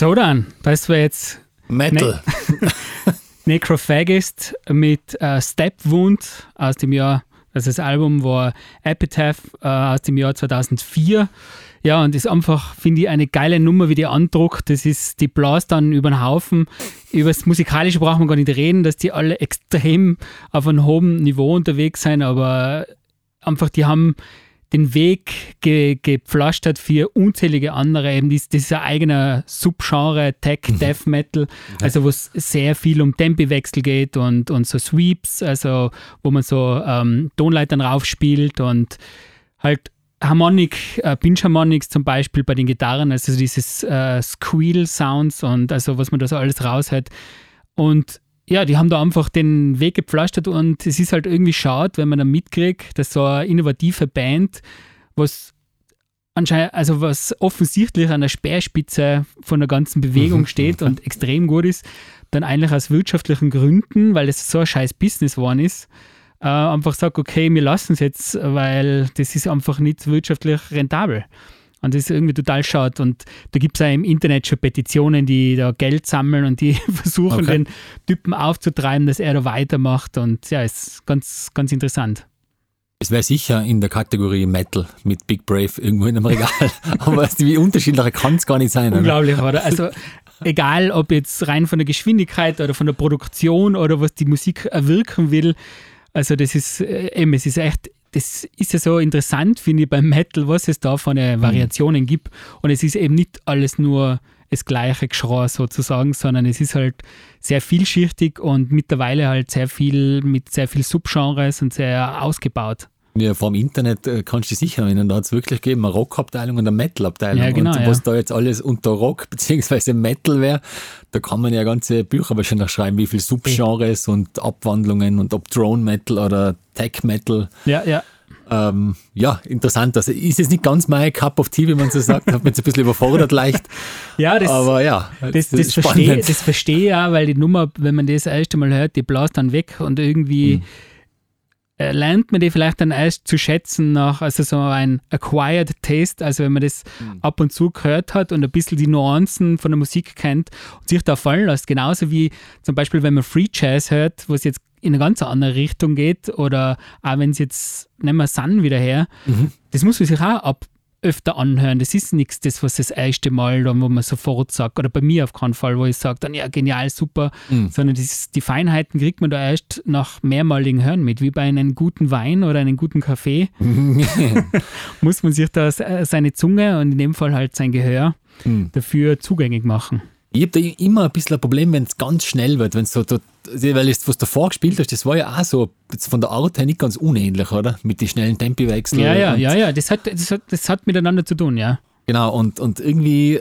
So dann, das war jetzt Metal. Necrophagist mit äh, Step Wound aus dem Jahr, also das Album war Epitaph äh, aus dem Jahr 2004. Ja, und ist einfach, finde ich, eine geile Nummer, wie die andruckt. Das ist, die blast dann über den Haufen. Über das Musikalische braucht man gar nicht reden, dass die alle extrem auf einem hohen Niveau unterwegs sind, aber einfach, die haben den Weg ge gepflastert für unzählige andere, eben dies, dieser eigene Subgenre Tech, Death Metal, also wo es sehr viel um Tempiwechsel geht und, und so Sweeps, also wo man so ähm, Tonleitern raufspielt und halt Harmonik, äh, Pinch Harmonics zum Beispiel bei den Gitarren, also dieses äh, Squeal Sounds und also was man da so alles raushört. Und ja, die haben da einfach den Weg gepflastert und es ist halt irgendwie schade, wenn man da mitkriegt, dass so eine innovative Band, was anscheinend, also was offensichtlich an der Speerspitze von der ganzen Bewegung steht und extrem gut ist, dann eigentlich aus wirtschaftlichen Gründen, weil es so ein scheiß Business geworden ist, äh, einfach sagt, okay, wir lassen es jetzt, weil das ist einfach nicht wirtschaftlich rentabel. Und das ist irgendwie total schade. Und da gibt es auch im Internet schon Petitionen, die da Geld sammeln und die versuchen, Okay. den Typen aufzutreiben, dass er da weitermacht. Und ja, ist ganz, ganz interessant. Es wäre sicher in der Kategorie Metal mit Big Brave irgendwo in einem Regal. Aber wie unterschiedlicher kann es gar nicht sein. Oder? Unglaublich, oder? Also egal, ob jetzt rein von der Geschwindigkeit oder von der Produktion oder was die Musik erwirken will, also das ist äh, eben, es ist echt, das ist ja so interessant, finde ich, beim Metal, was es da von äh, Variationen gibt. Und es ist eben nicht alles nur das gleiche Geschrei sozusagen, sondern es ist halt sehr vielschichtig und mittlerweile halt sehr viel mit sehr viel Subgenres und sehr ausgebaut. Ja, vor dem Internet äh, kannst du dich sicher erinnern, da hat es wirklich gegeben eine Rockabteilung und eine Metal-Abteilung. Ja, genau, und ja. was da jetzt alles unter Rock bzw. Metal wäre, da kann man ja ganze Bücher wahrscheinlich schreiben, wie viele Subgenres und Abwandlungen und ob Drone Metal oder Tech Metal. Ja, ja. Ähm, ja, interessant. Also ist jetzt nicht ganz mein Cup of Tea, wie man so sagt. Hat mich jetzt ein bisschen überfordert leicht. Ja, das, Aber ja, Das, es ist das verstehe das verstehe ich auch, weil die Nummer, wenn man das erste Mal hört, die blast dann weg und irgendwie Mhm. Äh, lernt man die vielleicht dann erst zu schätzen nach, also so ein acquired taste, also wenn man das Mhm. ab und zu gehört hat und ein bisschen die Nuancen von der Musik kennt und sich da fallen lässt. Genauso wie zum Beispiel, wenn man Free Jazz hört, wo es jetzt in eine ganz andere Richtung geht oder auch wenn es jetzt, nehmen wir Sun wieder her, Mhm. das muss man sich auch ab öfter anhören. Das ist nichts, das was das erste Mal, dann, wo man sofort sagt, oder bei mir auf keinen Fall, wo ich sage, dann ja, genial, super, Mhm. sondern das, die Feinheiten kriegt man da erst nach mehrmaligen Hören mit, wie bei einem guten Wein oder einem guten Kaffee. muss man sich da se- seine Zunge und in dem Fall halt sein Gehör Mhm. dafür zugänglich machen. Ich habe da immer ein bisschen ein Problem, wenn es ganz schnell wird, wenn so, weil es, was du davor gespielt hast, das war ja auch so von der Art her nicht ganz unähnlich, oder? Mit den schnellen Tempiwechseln. Ja, ja, und, ja, ja, das hat, das, hat, das hat miteinander zu tun, ja. Genau, und, und irgendwie,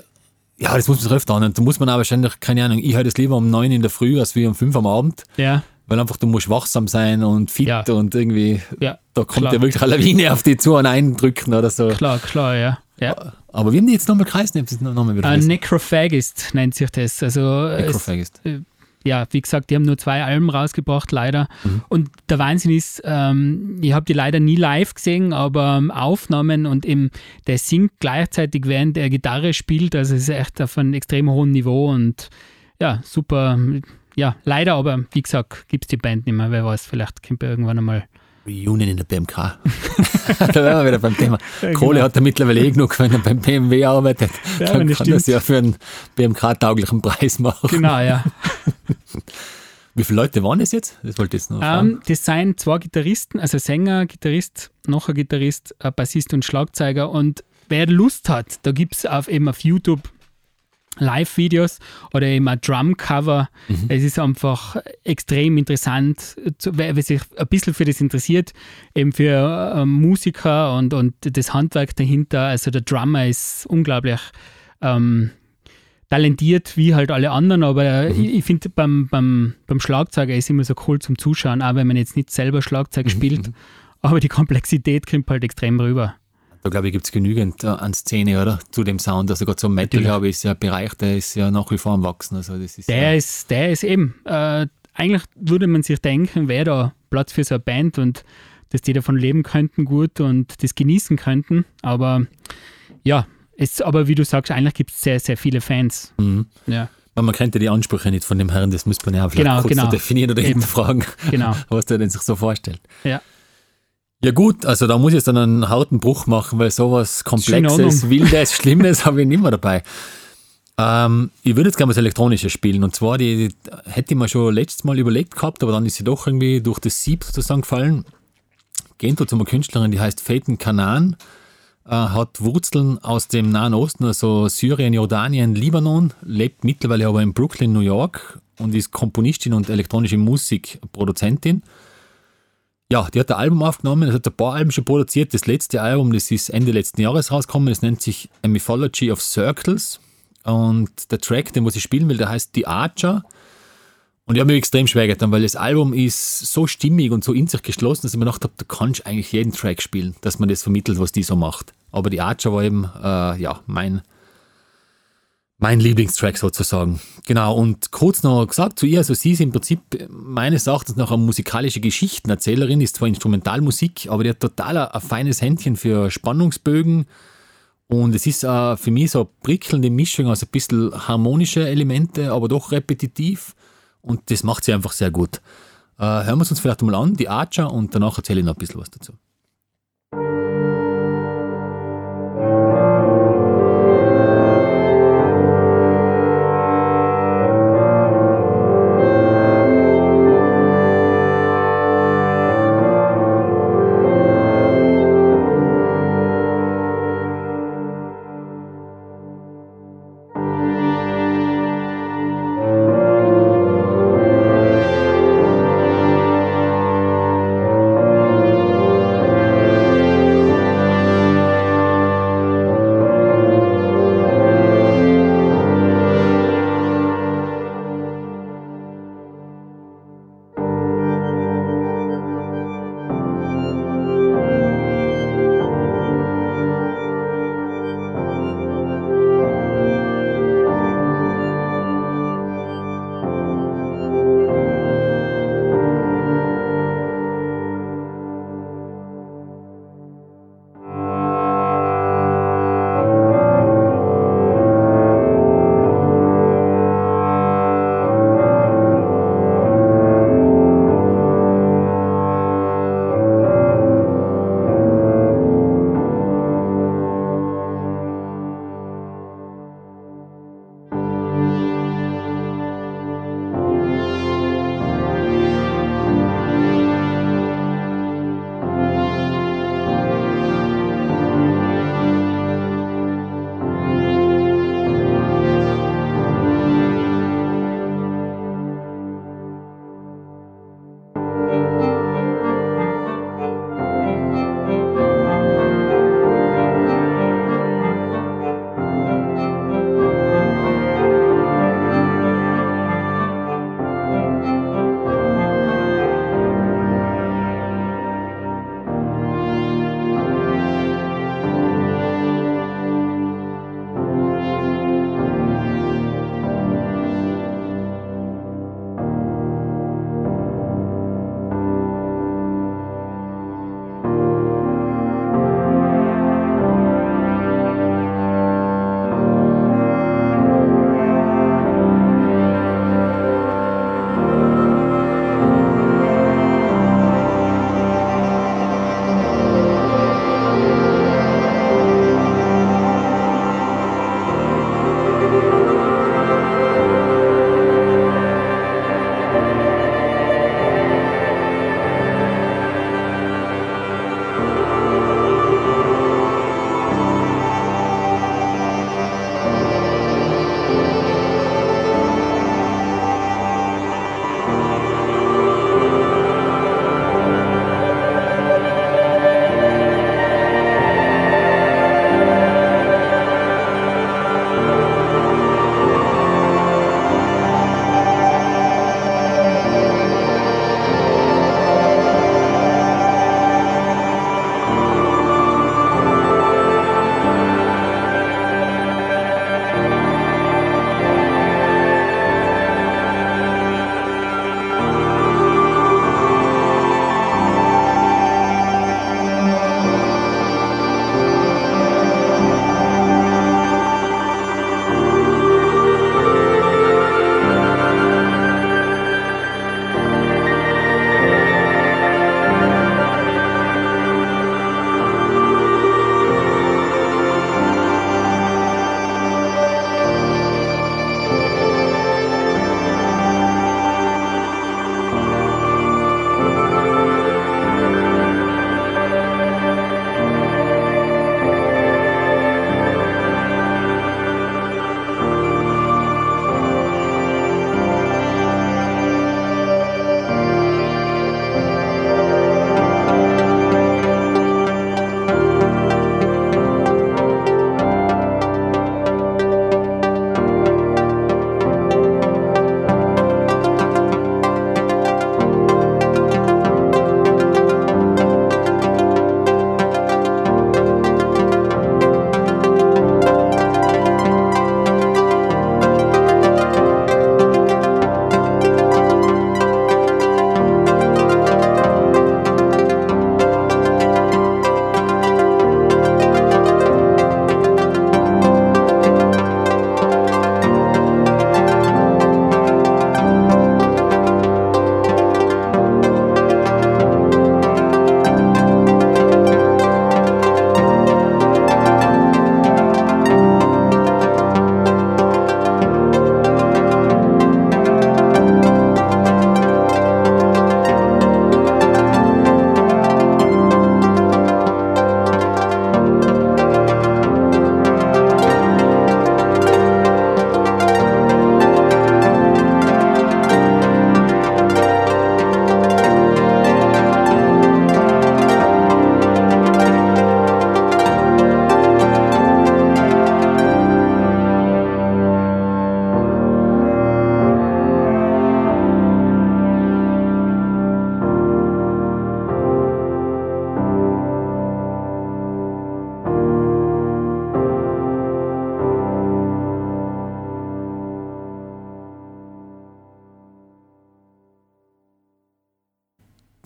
ja, das muss man sich öfter an. Da muss man auch wahrscheinlich, keine Ahnung, ich höre das lieber um 9 in der Früh als wie um 5 am Abend, Ja, weil einfach du musst wachsam sein und fit Ja. und irgendwie, ja, da kommt klar. ja wirklich eine Lawine auf die zu und eindrücken oder so. klar, klar, ja. Ja. Aber wir haben die jetzt nochmal das nochmal wieder vergessen. Necrophagist nennt sich das. Also es, Necrophagist. ja, wie gesagt, die haben nur zwei Alben rausgebracht, leider. Mhm. Und der Wahnsinn ist, ähm, ich habe die leider nie live gesehen, aber ähm, Aufnahmen und eben der singt gleichzeitig, während er Gitarre spielt. Also es ist echt auf einem extrem hohen Niveau und ja, super. Ja, leider, aber wie gesagt, gibt es die Band nicht mehr. Wer weiß, vielleicht kommt er irgendwann einmal. Reunion in der BMK. da wären wir wieder beim Thema. Ja, Kohle genau. hat er mittlerweile eh genug, wenn er beim BMW arbeitet. Ja, dann kann er es ja für einen BMK-tauglichen Preis machen. Genau, ja. Wie viele Leute waren es jetzt? Das wollte ich jetzt noch fragen. Ähm, das sind zwei Gitarristen, also Sänger, Gitarrist, noch ein Gitarrist, ein Bassist und Schlagzeuger. Und wer Lust hat, da gibt es auf, eben auf YouTube Live-Videos oder eben ein Drum-Cover. Es ist einfach extrem interessant, wer, sich ein bisschen für das interessiert, eben für ähm, Musiker und, und das Handwerk dahinter. Also der Drummer ist unglaublich ähm, talentiert wie halt alle anderen, aber ich, ich finde beim, beim, beim Schlagzeuger ist immer so cool zum Zuschauen, auch wenn man jetzt nicht selber Schlagzeug spielt, aber die Komplexität kommt halt extrem rüber. Da glaube ich, gibt es genügend äh, an Szene, oder? Zu dem Sound. Also gerade so Metal, glaube ich, ist ja ein Bereich, der ist ja nach wie vor am Wachsen. Also das ist Der ja, ist, der ist eben, äh, eigentlich würde man sich denken, wäre da Platz für so eine Band und dass die davon leben könnten gut und das genießen könnten, aber ja, Es, aber wie du sagst, eigentlich gibt es sehr, sehr viele Fans. Mhm. Ja, Aber man kennt ja die Ansprüche nicht von dem Herrn, das müsste man ja auch vielleicht Genau, kurz genau. so definieren oder Eben. hinterfragen, genau. was der denn sich so vorstellt. Ja. Ja gut, also da muss ich jetzt dann einen harten Bruch machen, weil sowas Komplexes. Wildes, Schlimmes habe ich nicht mehr dabei. Ähm, ich würde jetzt gerne was Elektronisches spielen und zwar, die, die hätte ich mir schon letztes Mal überlegt gehabt, aber dann ist sie doch irgendwie durch das Sieb sozusagen gefallen. Gehen zu einer Künstlerin, die heißt Faten Kanan, äh, hat Wurzeln aus dem Nahen Osten, also Syrien, Jordanien, Libanon, lebt mittlerweile aber in Brooklyn, New York und ist Komponistin und elektronische Musikproduzentin. Ja, die hat ein Album aufgenommen, es hat ein paar Alben schon produziert. Das letzte Album, das ist Ende letzten Jahres rausgekommen, das nennt sich A Mythology of Circles. Und der Track, den was ich spielen will, der heißt The Archer. Und ich habe mich extrem schwer getan, weil das Album ist so stimmig und so in sich geschlossen, dass ich mir gedacht habe, da kannst du eigentlich jeden Track spielen, dass man das vermittelt, was die so macht. Aber die Archer war eben, äh, ja, mein, mein Lieblingstrack sozusagen. Genau, und kurz noch gesagt zu ihr, also sie ist im Prinzip meines Erachtens noch eine musikalische Geschichtenerzählerin, ist zwar Instrumentalmusik, aber die hat total ein, ein feines Händchen für Spannungsbögen und es ist äh, für mich so eine prickelnde Mischung aus ein bisschen harmonische Elemente, aber doch repetitiv und das macht sie einfach sehr gut. Äh, hören wir es uns vielleicht mal an, die Archer, und danach erzähle ich noch ein bisschen was dazu.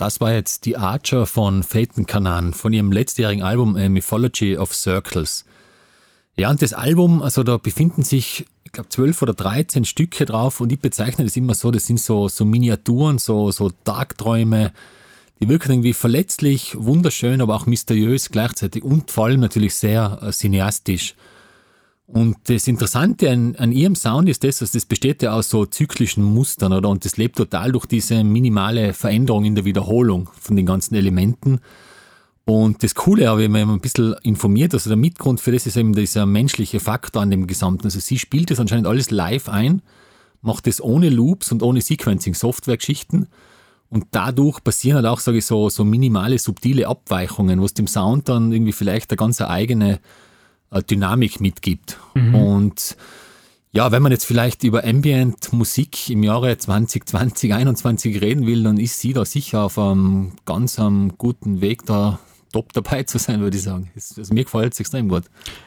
Das war jetzt die Archer von Phaeton Kanan von ihrem letztjährigen Album A Mythology of Circles. Ja, und das Album, also da befinden sich, ich glaube, zwölf oder dreizehn Stücke drauf und ich bezeichne das immer so, das sind so, so Miniaturen, so, so Tagträume, die wirken irgendwie verletzlich, wunderschön, aber auch mysteriös gleichzeitig und vor allem natürlich sehr äh, cineastisch. Und das Interessante an, an ihrem Sound ist das, dass das besteht ja aus so zyklischen Mustern, oder? Und das lebt total durch diese minimale Veränderung in der Wiederholung von den ganzen Elementen. Und das Coole, habe ich mir ein bisschen informiert, also der Mitgrund für das ist eben dieser menschliche Faktor an dem Gesamten. Also sie spielt das anscheinend alles live ein, macht das ohne Loops und ohne Sequencing-Software-Geschichten. Und dadurch passieren halt auch, sage ich so, so minimale, subtile Abweichungen, was dem Sound dann irgendwie vielleicht eine ganz eigene Dynamik mitgibt. Und ja, wenn man jetzt vielleicht über Ambient Musik im Jahre 2020, 2021 reden will, dann ist sie da sicher auf einem ganz einem guten Weg, da top dabei zu sein, würde ich sagen. Also mir gefällt es extrem gut.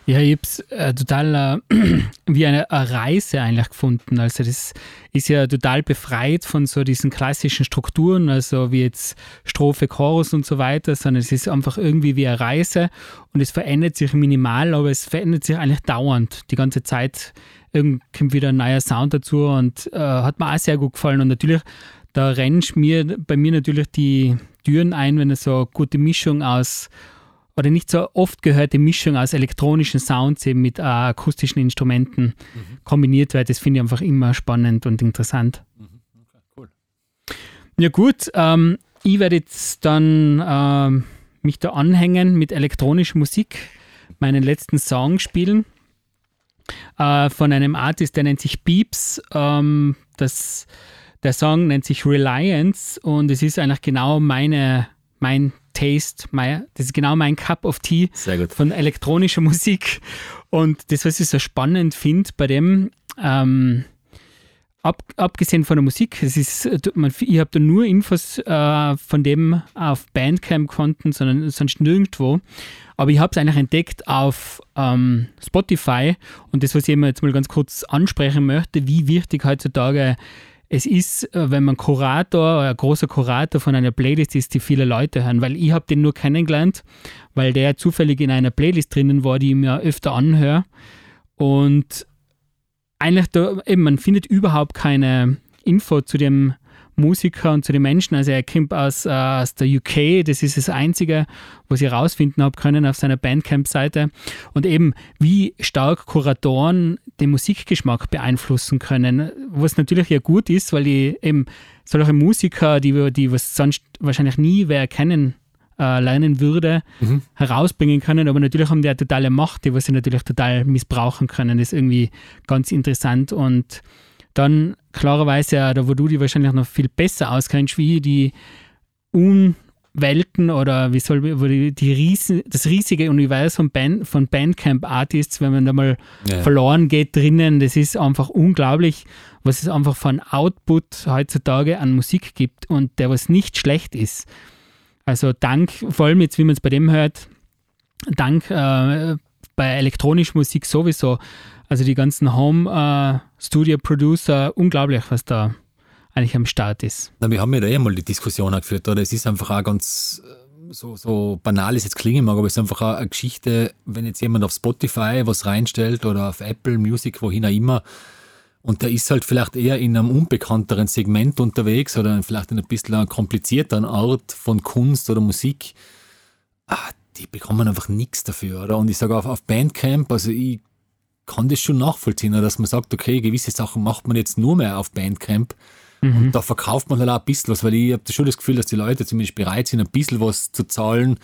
Ja, ich habe es äh, total äh, wie eine, eine Reise eigentlich gefunden. Also das ist ja total befreit von so diesen klassischen Strukturen, also wie jetzt Strophe, Chorus und so weiter, sondern es ist einfach irgendwie wie eine Reise und es verändert sich minimal, aber es verändert sich eigentlich dauernd, die ganze Zeit. Irgend kommt wieder ein neuer Sound dazu und äh, hat mir auch sehr gut gefallen. Und natürlich, da rennst mir bei mir natürlich die Türen ein, wenn es so eine gute Mischung aus oder nicht so oft gehörte Mischung aus elektronischen Sounds eben mit äh, akustischen Instrumenten kombiniert wird. Das finde ich einfach immer spannend und interessant. cool. Ja gut, ähm, ich werde jetzt dann ähm, mich da anhängen mit elektronischer Musik, meinen letzten Song spielen äh, von einem Artist, der nennt sich Beeps. Ähm, das, der Song nennt sich Reliance und es ist eigentlich genau meine, mein Taste, mein, das ist genau mein Cup of Tea von elektronischer Musik. Und das, was ich so spannend finde bei dem, ähm, ab, abgesehen von der Musik, es ist, man, ich habe da nur Infos äh, von dem auf Bandcamp gefunden, sondern sonst nirgendwo. Aber ich habe es eigentlich entdeckt auf ähm, Spotify und das, was ich jetzt mal ganz kurz ansprechen möchte, wie wichtig heutzutage es ist, äh, wenn man Kurator, ein großer Kurator von einer Playlist ist, die viele Leute hören, weil ich habe den nur kennengelernt, weil der zufällig in einer Playlist drinnen war, die ich mir öfter anhöre. Und eigentlich, da, eben, man findet überhaupt keine Info zu dem Musiker und zu den Menschen. Also er kommt aus, äh, aus der UK, das ist das Einzige, was ich herausfinden habe können auf seiner Bandcamp-Seite. Und eben, wie stark Kuratoren den Musikgeschmack beeinflussen können, was natürlich ja gut ist, weil die eben solche Musiker, die, die was sonst wahrscheinlich nie wer kennen äh, lernen würde, herausbringen können. Aber natürlich haben die eine totale Macht, die was sie natürlich total missbrauchen können. Das ist irgendwie ganz interessant. Und dann klarerweise, ja, da wo du die wahrscheinlich noch viel besser auskennst, wie die Unwelten oder wie soll die, die Riesen, das riesige Universum Band, von Bandcamp-Artists, wenn man da mal Ja. verloren geht drinnen, das ist einfach unglaublich, was es einfach von Output heutzutage an Musik gibt und der was nicht schlecht ist. Also dank, vor allem jetzt, wie man es bei dem hört, dank äh, bei elektronischer Musik sowieso, also die ganzen Home-Studio-Producer, unglaublich, was da eigentlich am Start ist. Na, wir haben ja da eh mal die Diskussion geführt, oder? Es ist einfach auch ganz äh, so, so banal es jetzt klingen mag, aber es ist einfach auch eine Geschichte, wenn jetzt jemand auf Spotify was reinstellt oder auf Apple Music, wohin auch immer, und der ist halt vielleicht eher in einem unbekannteren Segment unterwegs oder vielleicht in ein bisschen komplizierteren Art von Kunst oder Musik, ah, die bekommen einfach nichts dafür, oder? Und ich sage auf, auf Bandcamp, also ich kann das schon nachvollziehen, oder? dass man sagt, okay, gewisse Sachen macht man jetzt nur mehr auf Bandcamp. Und da verkauft man halt auch ein bisschen was, weil ich habe schon das Gefühl, dass die Leute zumindest bereit sind, ein bisschen was zu zahlen,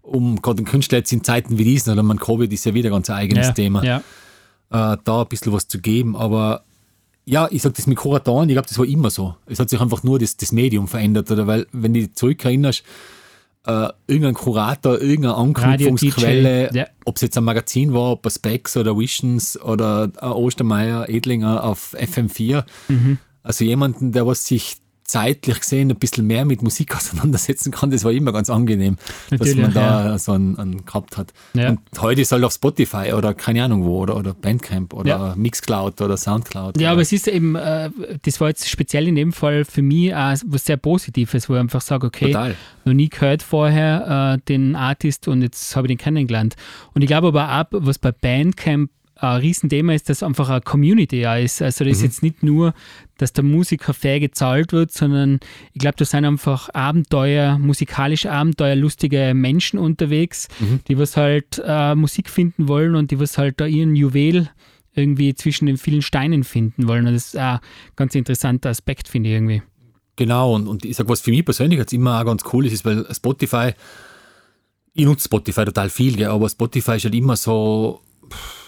um gerade den Künstler jetzt in Zeiten wie diesen, oder man Covid ist ja wieder ganz ein eigenes ja, Thema, Ja. äh, da ein bisschen was zu geben. Aber ja, ich sage das mit Kuratoren, ich glaube, das war immer so. Es hat sich einfach nur das, das Medium verändert, oder? Weil, wenn du dich zurückerinnerst, äh, irgendein Kurator, irgendeine Anknüpfungsquelle, ja. ob es jetzt ein Magazin war, ob ein Specs oder Visions oder Ostermeier, Edlinger auf FM4, Mhm. also jemanden, der was sich zeitlich gesehen ein bisschen mehr mit Musik auseinandersetzen kann, das war immer ganz angenehm, dass Natürlich, man da so einen, einen gehabt hat. Ja. Und heute ist halt auf Spotify oder keine Ahnung wo oder, oder Bandcamp oder Ja. Mixcloud oder Soundcloud. Ja, oder, aber es ist eben, äh, das war jetzt speziell in dem Fall für mich auch was sehr Positives, wo ich einfach sage, okay, Total. noch nie gehört vorher äh, den Artist und jetzt habe ich den kennengelernt. Und ich glaube aber auch, was bei Bandcamp ein Riesenthema ist, dass einfach eine Community auch ist. Also das ist jetzt nicht nur, dass der Musiker fair gezahlt wird, sondern ich glaube, da sind einfach Abenteuer, musikalische Abenteuer, lustige Menschen unterwegs, die was halt äh, Musik finden wollen und die was halt da ihren Juwel irgendwie zwischen den vielen Steinen finden wollen. Und das ist ein ganz interessanter Aspekt, finde ich irgendwie. Genau, und, und ich sag, was für mich persönlich jetzt immer auch ganz cool ist, ist, weil Spotify, ich nutze Spotify total viel, gell, aber Spotify ist halt immer so pff,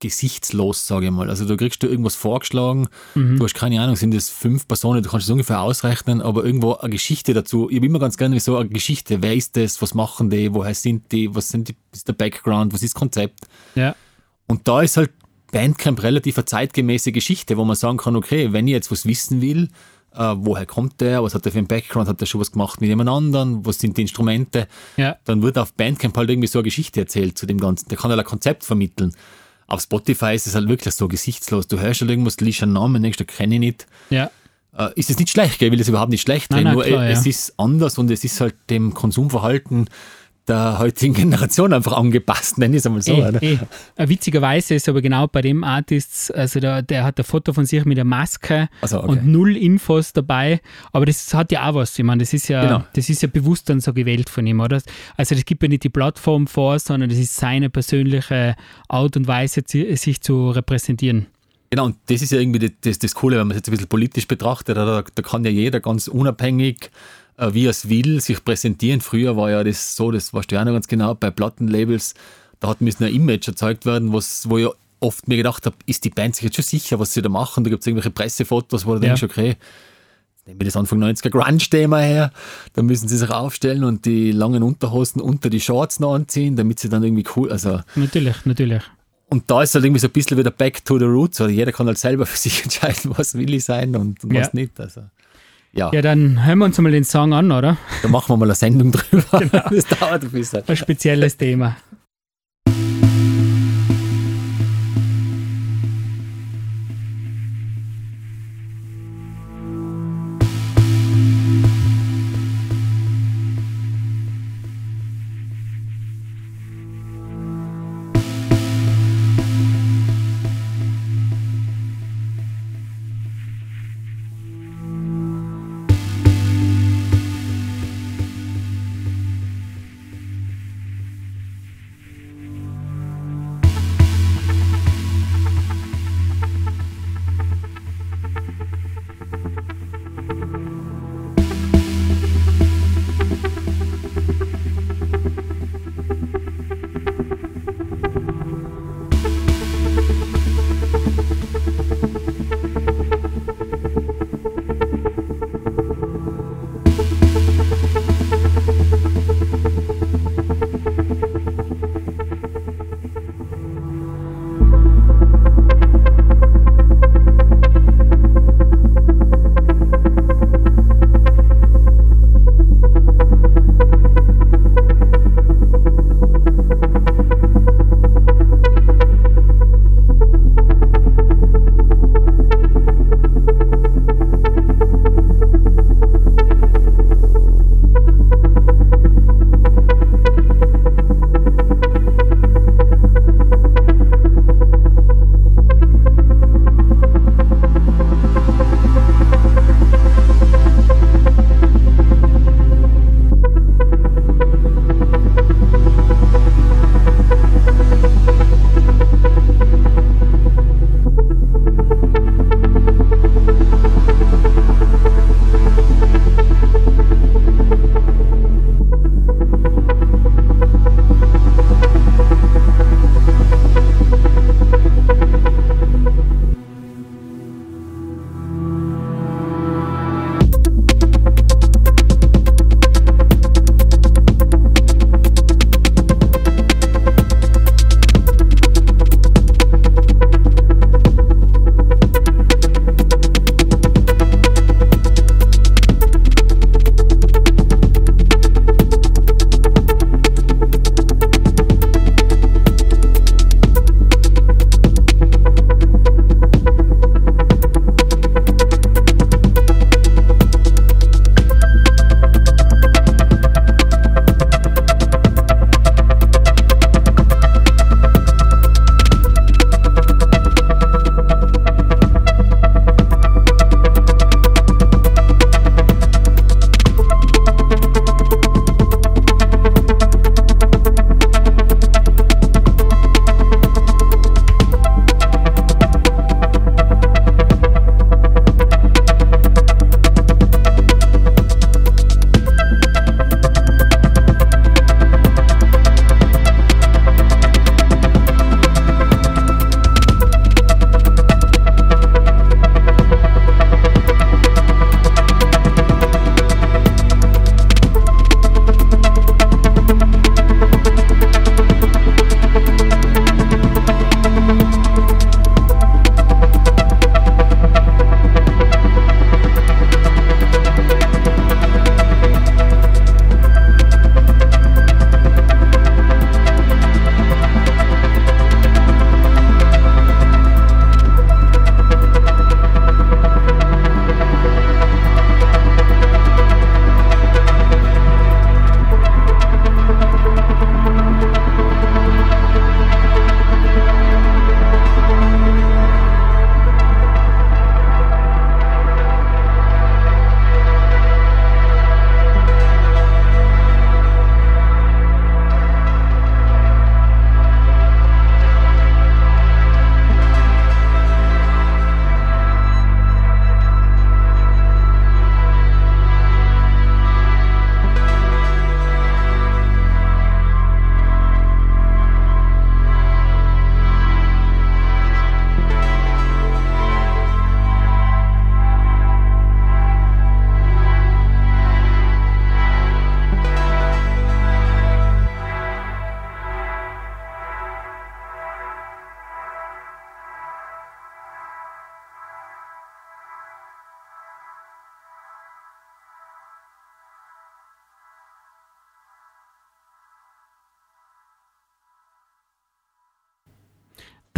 gesichtslos, sage ich mal. Also da kriegst du irgendwas vorgeschlagen, du hast keine Ahnung, sind das fünf Personen, du kannst es ungefähr ausrechnen, aber irgendwo eine Geschichte dazu. Ich habe immer ganz gerne so eine Geschichte, wer ist das, was machen die, woher sind die, was sind die, ist der Background, was ist das Konzept. Ja, Und da ist halt Bandcamp relativ eine zeitgemäße Geschichte, wo man sagen kann, okay, wenn ich jetzt was wissen will, äh, woher kommt der, was hat der für einen Background, hat der schon was gemacht mit jemand anderem, was sind die Instrumente, ja. dann wird auf Bandcamp halt irgendwie so eine Geschichte erzählt zu dem Ganzen. Der kann halt ein Konzept vermitteln. Auf Spotify ist es halt wirklich so gesichtslos. Du hörst halt irgendwas, du liest einen Namen, denkst, den kenne ich nicht. Ja, Äh, ist es nicht schlecht, gell? ich will das überhaupt nicht schlecht Nein, nein, nur klar, äh, es ja. ist anders und es ist halt dem Konsumverhalten der heutigen Generation einfach angepasst, nenne ich es einmal so. oder? eh. Äh, Witzigerweise ist aber genau bei dem Artist, also der, der hat ein Foto von sich mit der Maske Also, okay. und null Infos dabei, aber das hat ja auch was. Ich meine, das ist ja, Genau. das ist ja bewusst dann so gewählt von ihm, oder? Also das gibt ja nicht die Plattform vor, sondern das ist seine persönliche Art und Weise, sich zu repräsentieren. Genau, und das ist ja irgendwie das, das, das Coole, wenn man es jetzt ein bisschen politisch betrachtet, da, da kann ja jeder ganz unabhängig, äh, wie er es will, sich präsentieren. Früher war ja das so, das weißt du ja noch ganz genau, bei Plattenlabels, da hat müssen ein Image erzeugt werden, was, wo ich oft mir gedacht habe, ist die Band sich jetzt schon sicher, was sie da machen? Da gibt es irgendwelche Pressefotos, wo du Ja. denkst, okay, nehmen wir das Anfang 90er Grunge-Thema her, da müssen sie sich aufstellen und die langen Unterhosen unter die Shorts noch anziehen, damit sie dann irgendwie cool, also Natürlich, natürlich. und da ist halt irgendwie so ein bisschen wieder back to the roots. Oder jeder kann halt selber für sich entscheiden, was will ich sein und, und Ja. was nicht. Also, ja, Ja, dann hören wir uns mal den Song an, oder? da machen wir mal eine Sendung drüber. Genau. Das dauert ein bisschen. Ein spezielles Thema.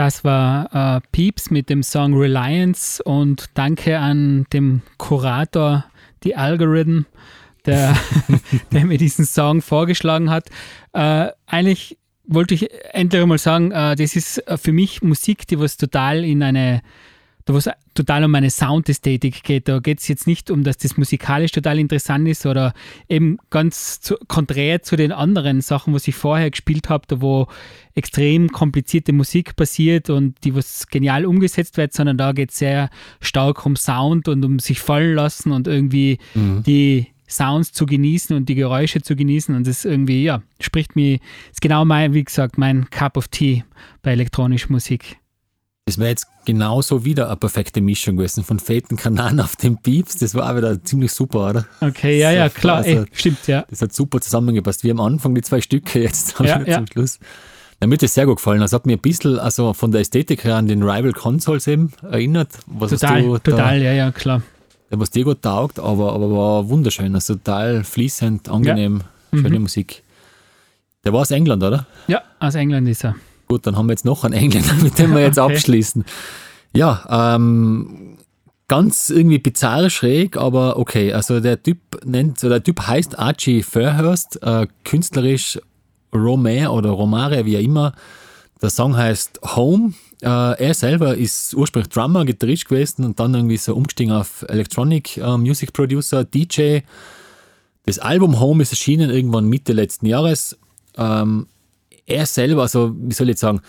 Das war äh, Peeps mit dem Song Reliance und danke an dem Kurator, die Algorithm, der, der mir diesen Song vorgeschlagen hat. Äh, eigentlich wollte ich endlich mal sagen, äh, das ist äh, für mich Musik, die was total in eine, da was total um eine Soundästhetik geht. Da geht es jetzt nicht um, dass das musikalisch total interessant ist oder eben ganz zu, konträr zu den anderen Sachen, was ich vorher gespielt habe, da wo extrem komplizierte Musik passiert und die was genial umgesetzt wird, sondern da geht es sehr stark um Sound und um sich fallen lassen und irgendwie die Sounds zu genießen und die Geräusche zu genießen und das irgendwie, ja, spricht mir, ist genau mein, wie gesagt, mein Cup of Tea bei elektronischer Musik. Das wäre jetzt genauso wieder eine perfekte Mischung gewesen von Faten Kanan auf den Pieps. Das war auch wieder ziemlich super, oder? Okay, ja, ja, klar, also- ey, stimmt, ja. Das hat super zusammengepasst. Wie am Anfang die zwei Stücke, jetzt Ja, ja, ja. zum Schluss. Ja, hat das sehr gut gefallen. Das hat mir ein bisschen, also von der Ästhetik her an den Rival Consoles eben erinnert. Was Total, du total, ja, ja, klar. Da, was dir gut taugt, aber, aber war wunderschön. Also total fließend, angenehm, schöne Mhm. Musik. Der war aus England, oder? Ja, aus England ist er. Gut, dann haben wir jetzt noch einen Engländer, mit dem wir jetzt Okay. abschließen. Ja, ähm, ganz irgendwie bizarr schräg, aber okay. Also der Typ nennt, oder der Typ heißt Archie Fairhurst, äh, künstlerisch Romare oder Romare, wie auch immer. Der Song heißt Home. Äh, er selber ist ursprünglich Drummer, Gitarrist gewesen und dann irgendwie so umgestiegen auf Electronic äh, Music Producer, DJ. Das Album Home ist erschienen irgendwann Mitte letzten Jahres. Ähm, er selber, also wie soll ich jetzt sagen,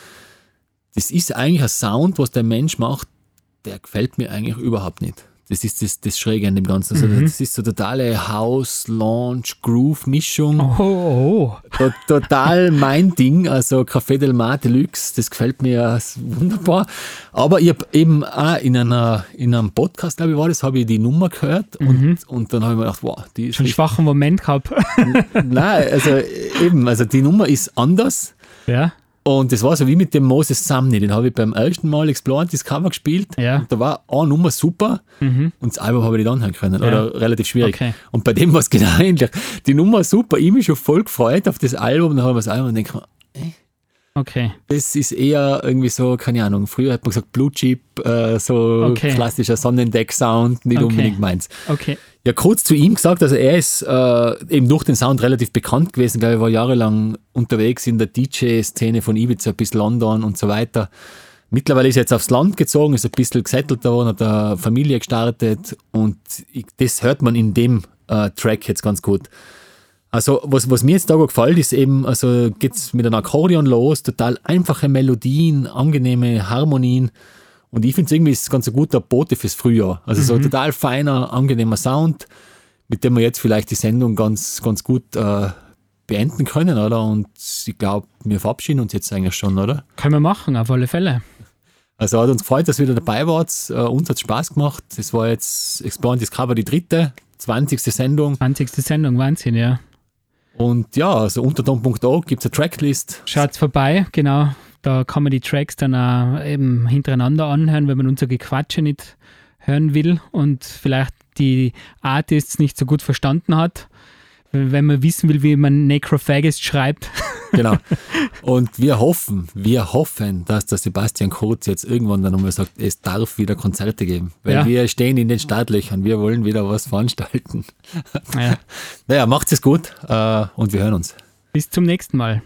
das ist eigentlich ein Sound, was der Mensch macht, der gefällt mir eigentlich überhaupt nicht. Das ist das, das Schräge an dem Ganzen. Also Mhm. Das ist so totale House, Launch, Groove-Mischung. Oh, oh, To- Total mein Ding. Also Café del Mar Deluxe, das gefällt mir wunderbar. Aber ich habe eben auch in, einer, in einem Podcast, glaube ich, war das, habe ich die Nummer gehört und, und dann habe ich mir gedacht, wow, die ist Mhm. schon schwachen Moment gehabt. Nein, also eben, also die Nummer ist anders. ja, Und das war so wie mit dem Moses Sumney. Den habe ich beim ersten Mal Explore das Cover gespielt. Ja. Und da war eine Nummer super und das Album habe ich nicht anhören können. Oder relativ schwierig. Okay. Und bei dem war es genau ähnlich. Die Nummer super, ich mich schon voll gefreut auf das Album. Dann habe ich das Album und denke mir, okay. das ist eher irgendwie so, keine Ahnung, früher hat man gesagt Blue Chip, äh, so Okay. klassischer Sonnendeck-Sound, nicht Okay. unbedingt meins. Okay. Ja, kurz zu ihm gesagt, also er ist äh, eben durch den Sound relativ bekannt gewesen, glaube ich, war jahrelang unterwegs in der DJ-Szene von Ibiza bis London und so weiter. Mittlerweile ist er jetzt aufs Land gezogen, ist ein bisschen gesettelt worden, hat eine Familie gestartet und ich, das hört man in dem äh, Track jetzt ganz gut. Also, was, was mir jetzt da gefällt, ist eben, also geht's mit einem Akkordeon los, total einfache Melodien, angenehme Harmonien. Und ich finde es irgendwie ist ganz ein guter Bote fürs Frühjahr. Also so total feiner, angenehmer Sound, mit dem wir jetzt vielleicht die Sendung ganz, ganz gut äh, beenden können, oder? Und ich glaube, wir verabschieden uns jetzt eigentlich schon, oder? Können wir machen, auf alle Fälle. Also hat uns gefreut, dass ihr wieder dabei wart. Äh, uns hat Spaß gemacht. Das war jetzt Explore and Discover die dritte, 20. Sendung. 20. Sendung, Wahnsinn, ja. Und ja, also unter tom.org gibt es eine Tracklist. Schaut's vorbei, genau. Da kann man die Tracks dann auch eben hintereinander anhören, wenn man unser Gequatsche nicht hören will und vielleicht die Artists nicht so gut verstanden hat. Wenn man wissen will, wie man Necrophagist schreibt. Genau. Und wir hoffen, wir hoffen, dass der Sebastian Kurz jetzt irgendwann dann nochmal sagt, es darf wieder Konzerte geben. Weil Ja. wir stehen in den Startlöchern, wir wollen wieder was veranstalten. Ja. Naja, macht es gut äh, und wir hören uns. Bis zum nächsten Mal.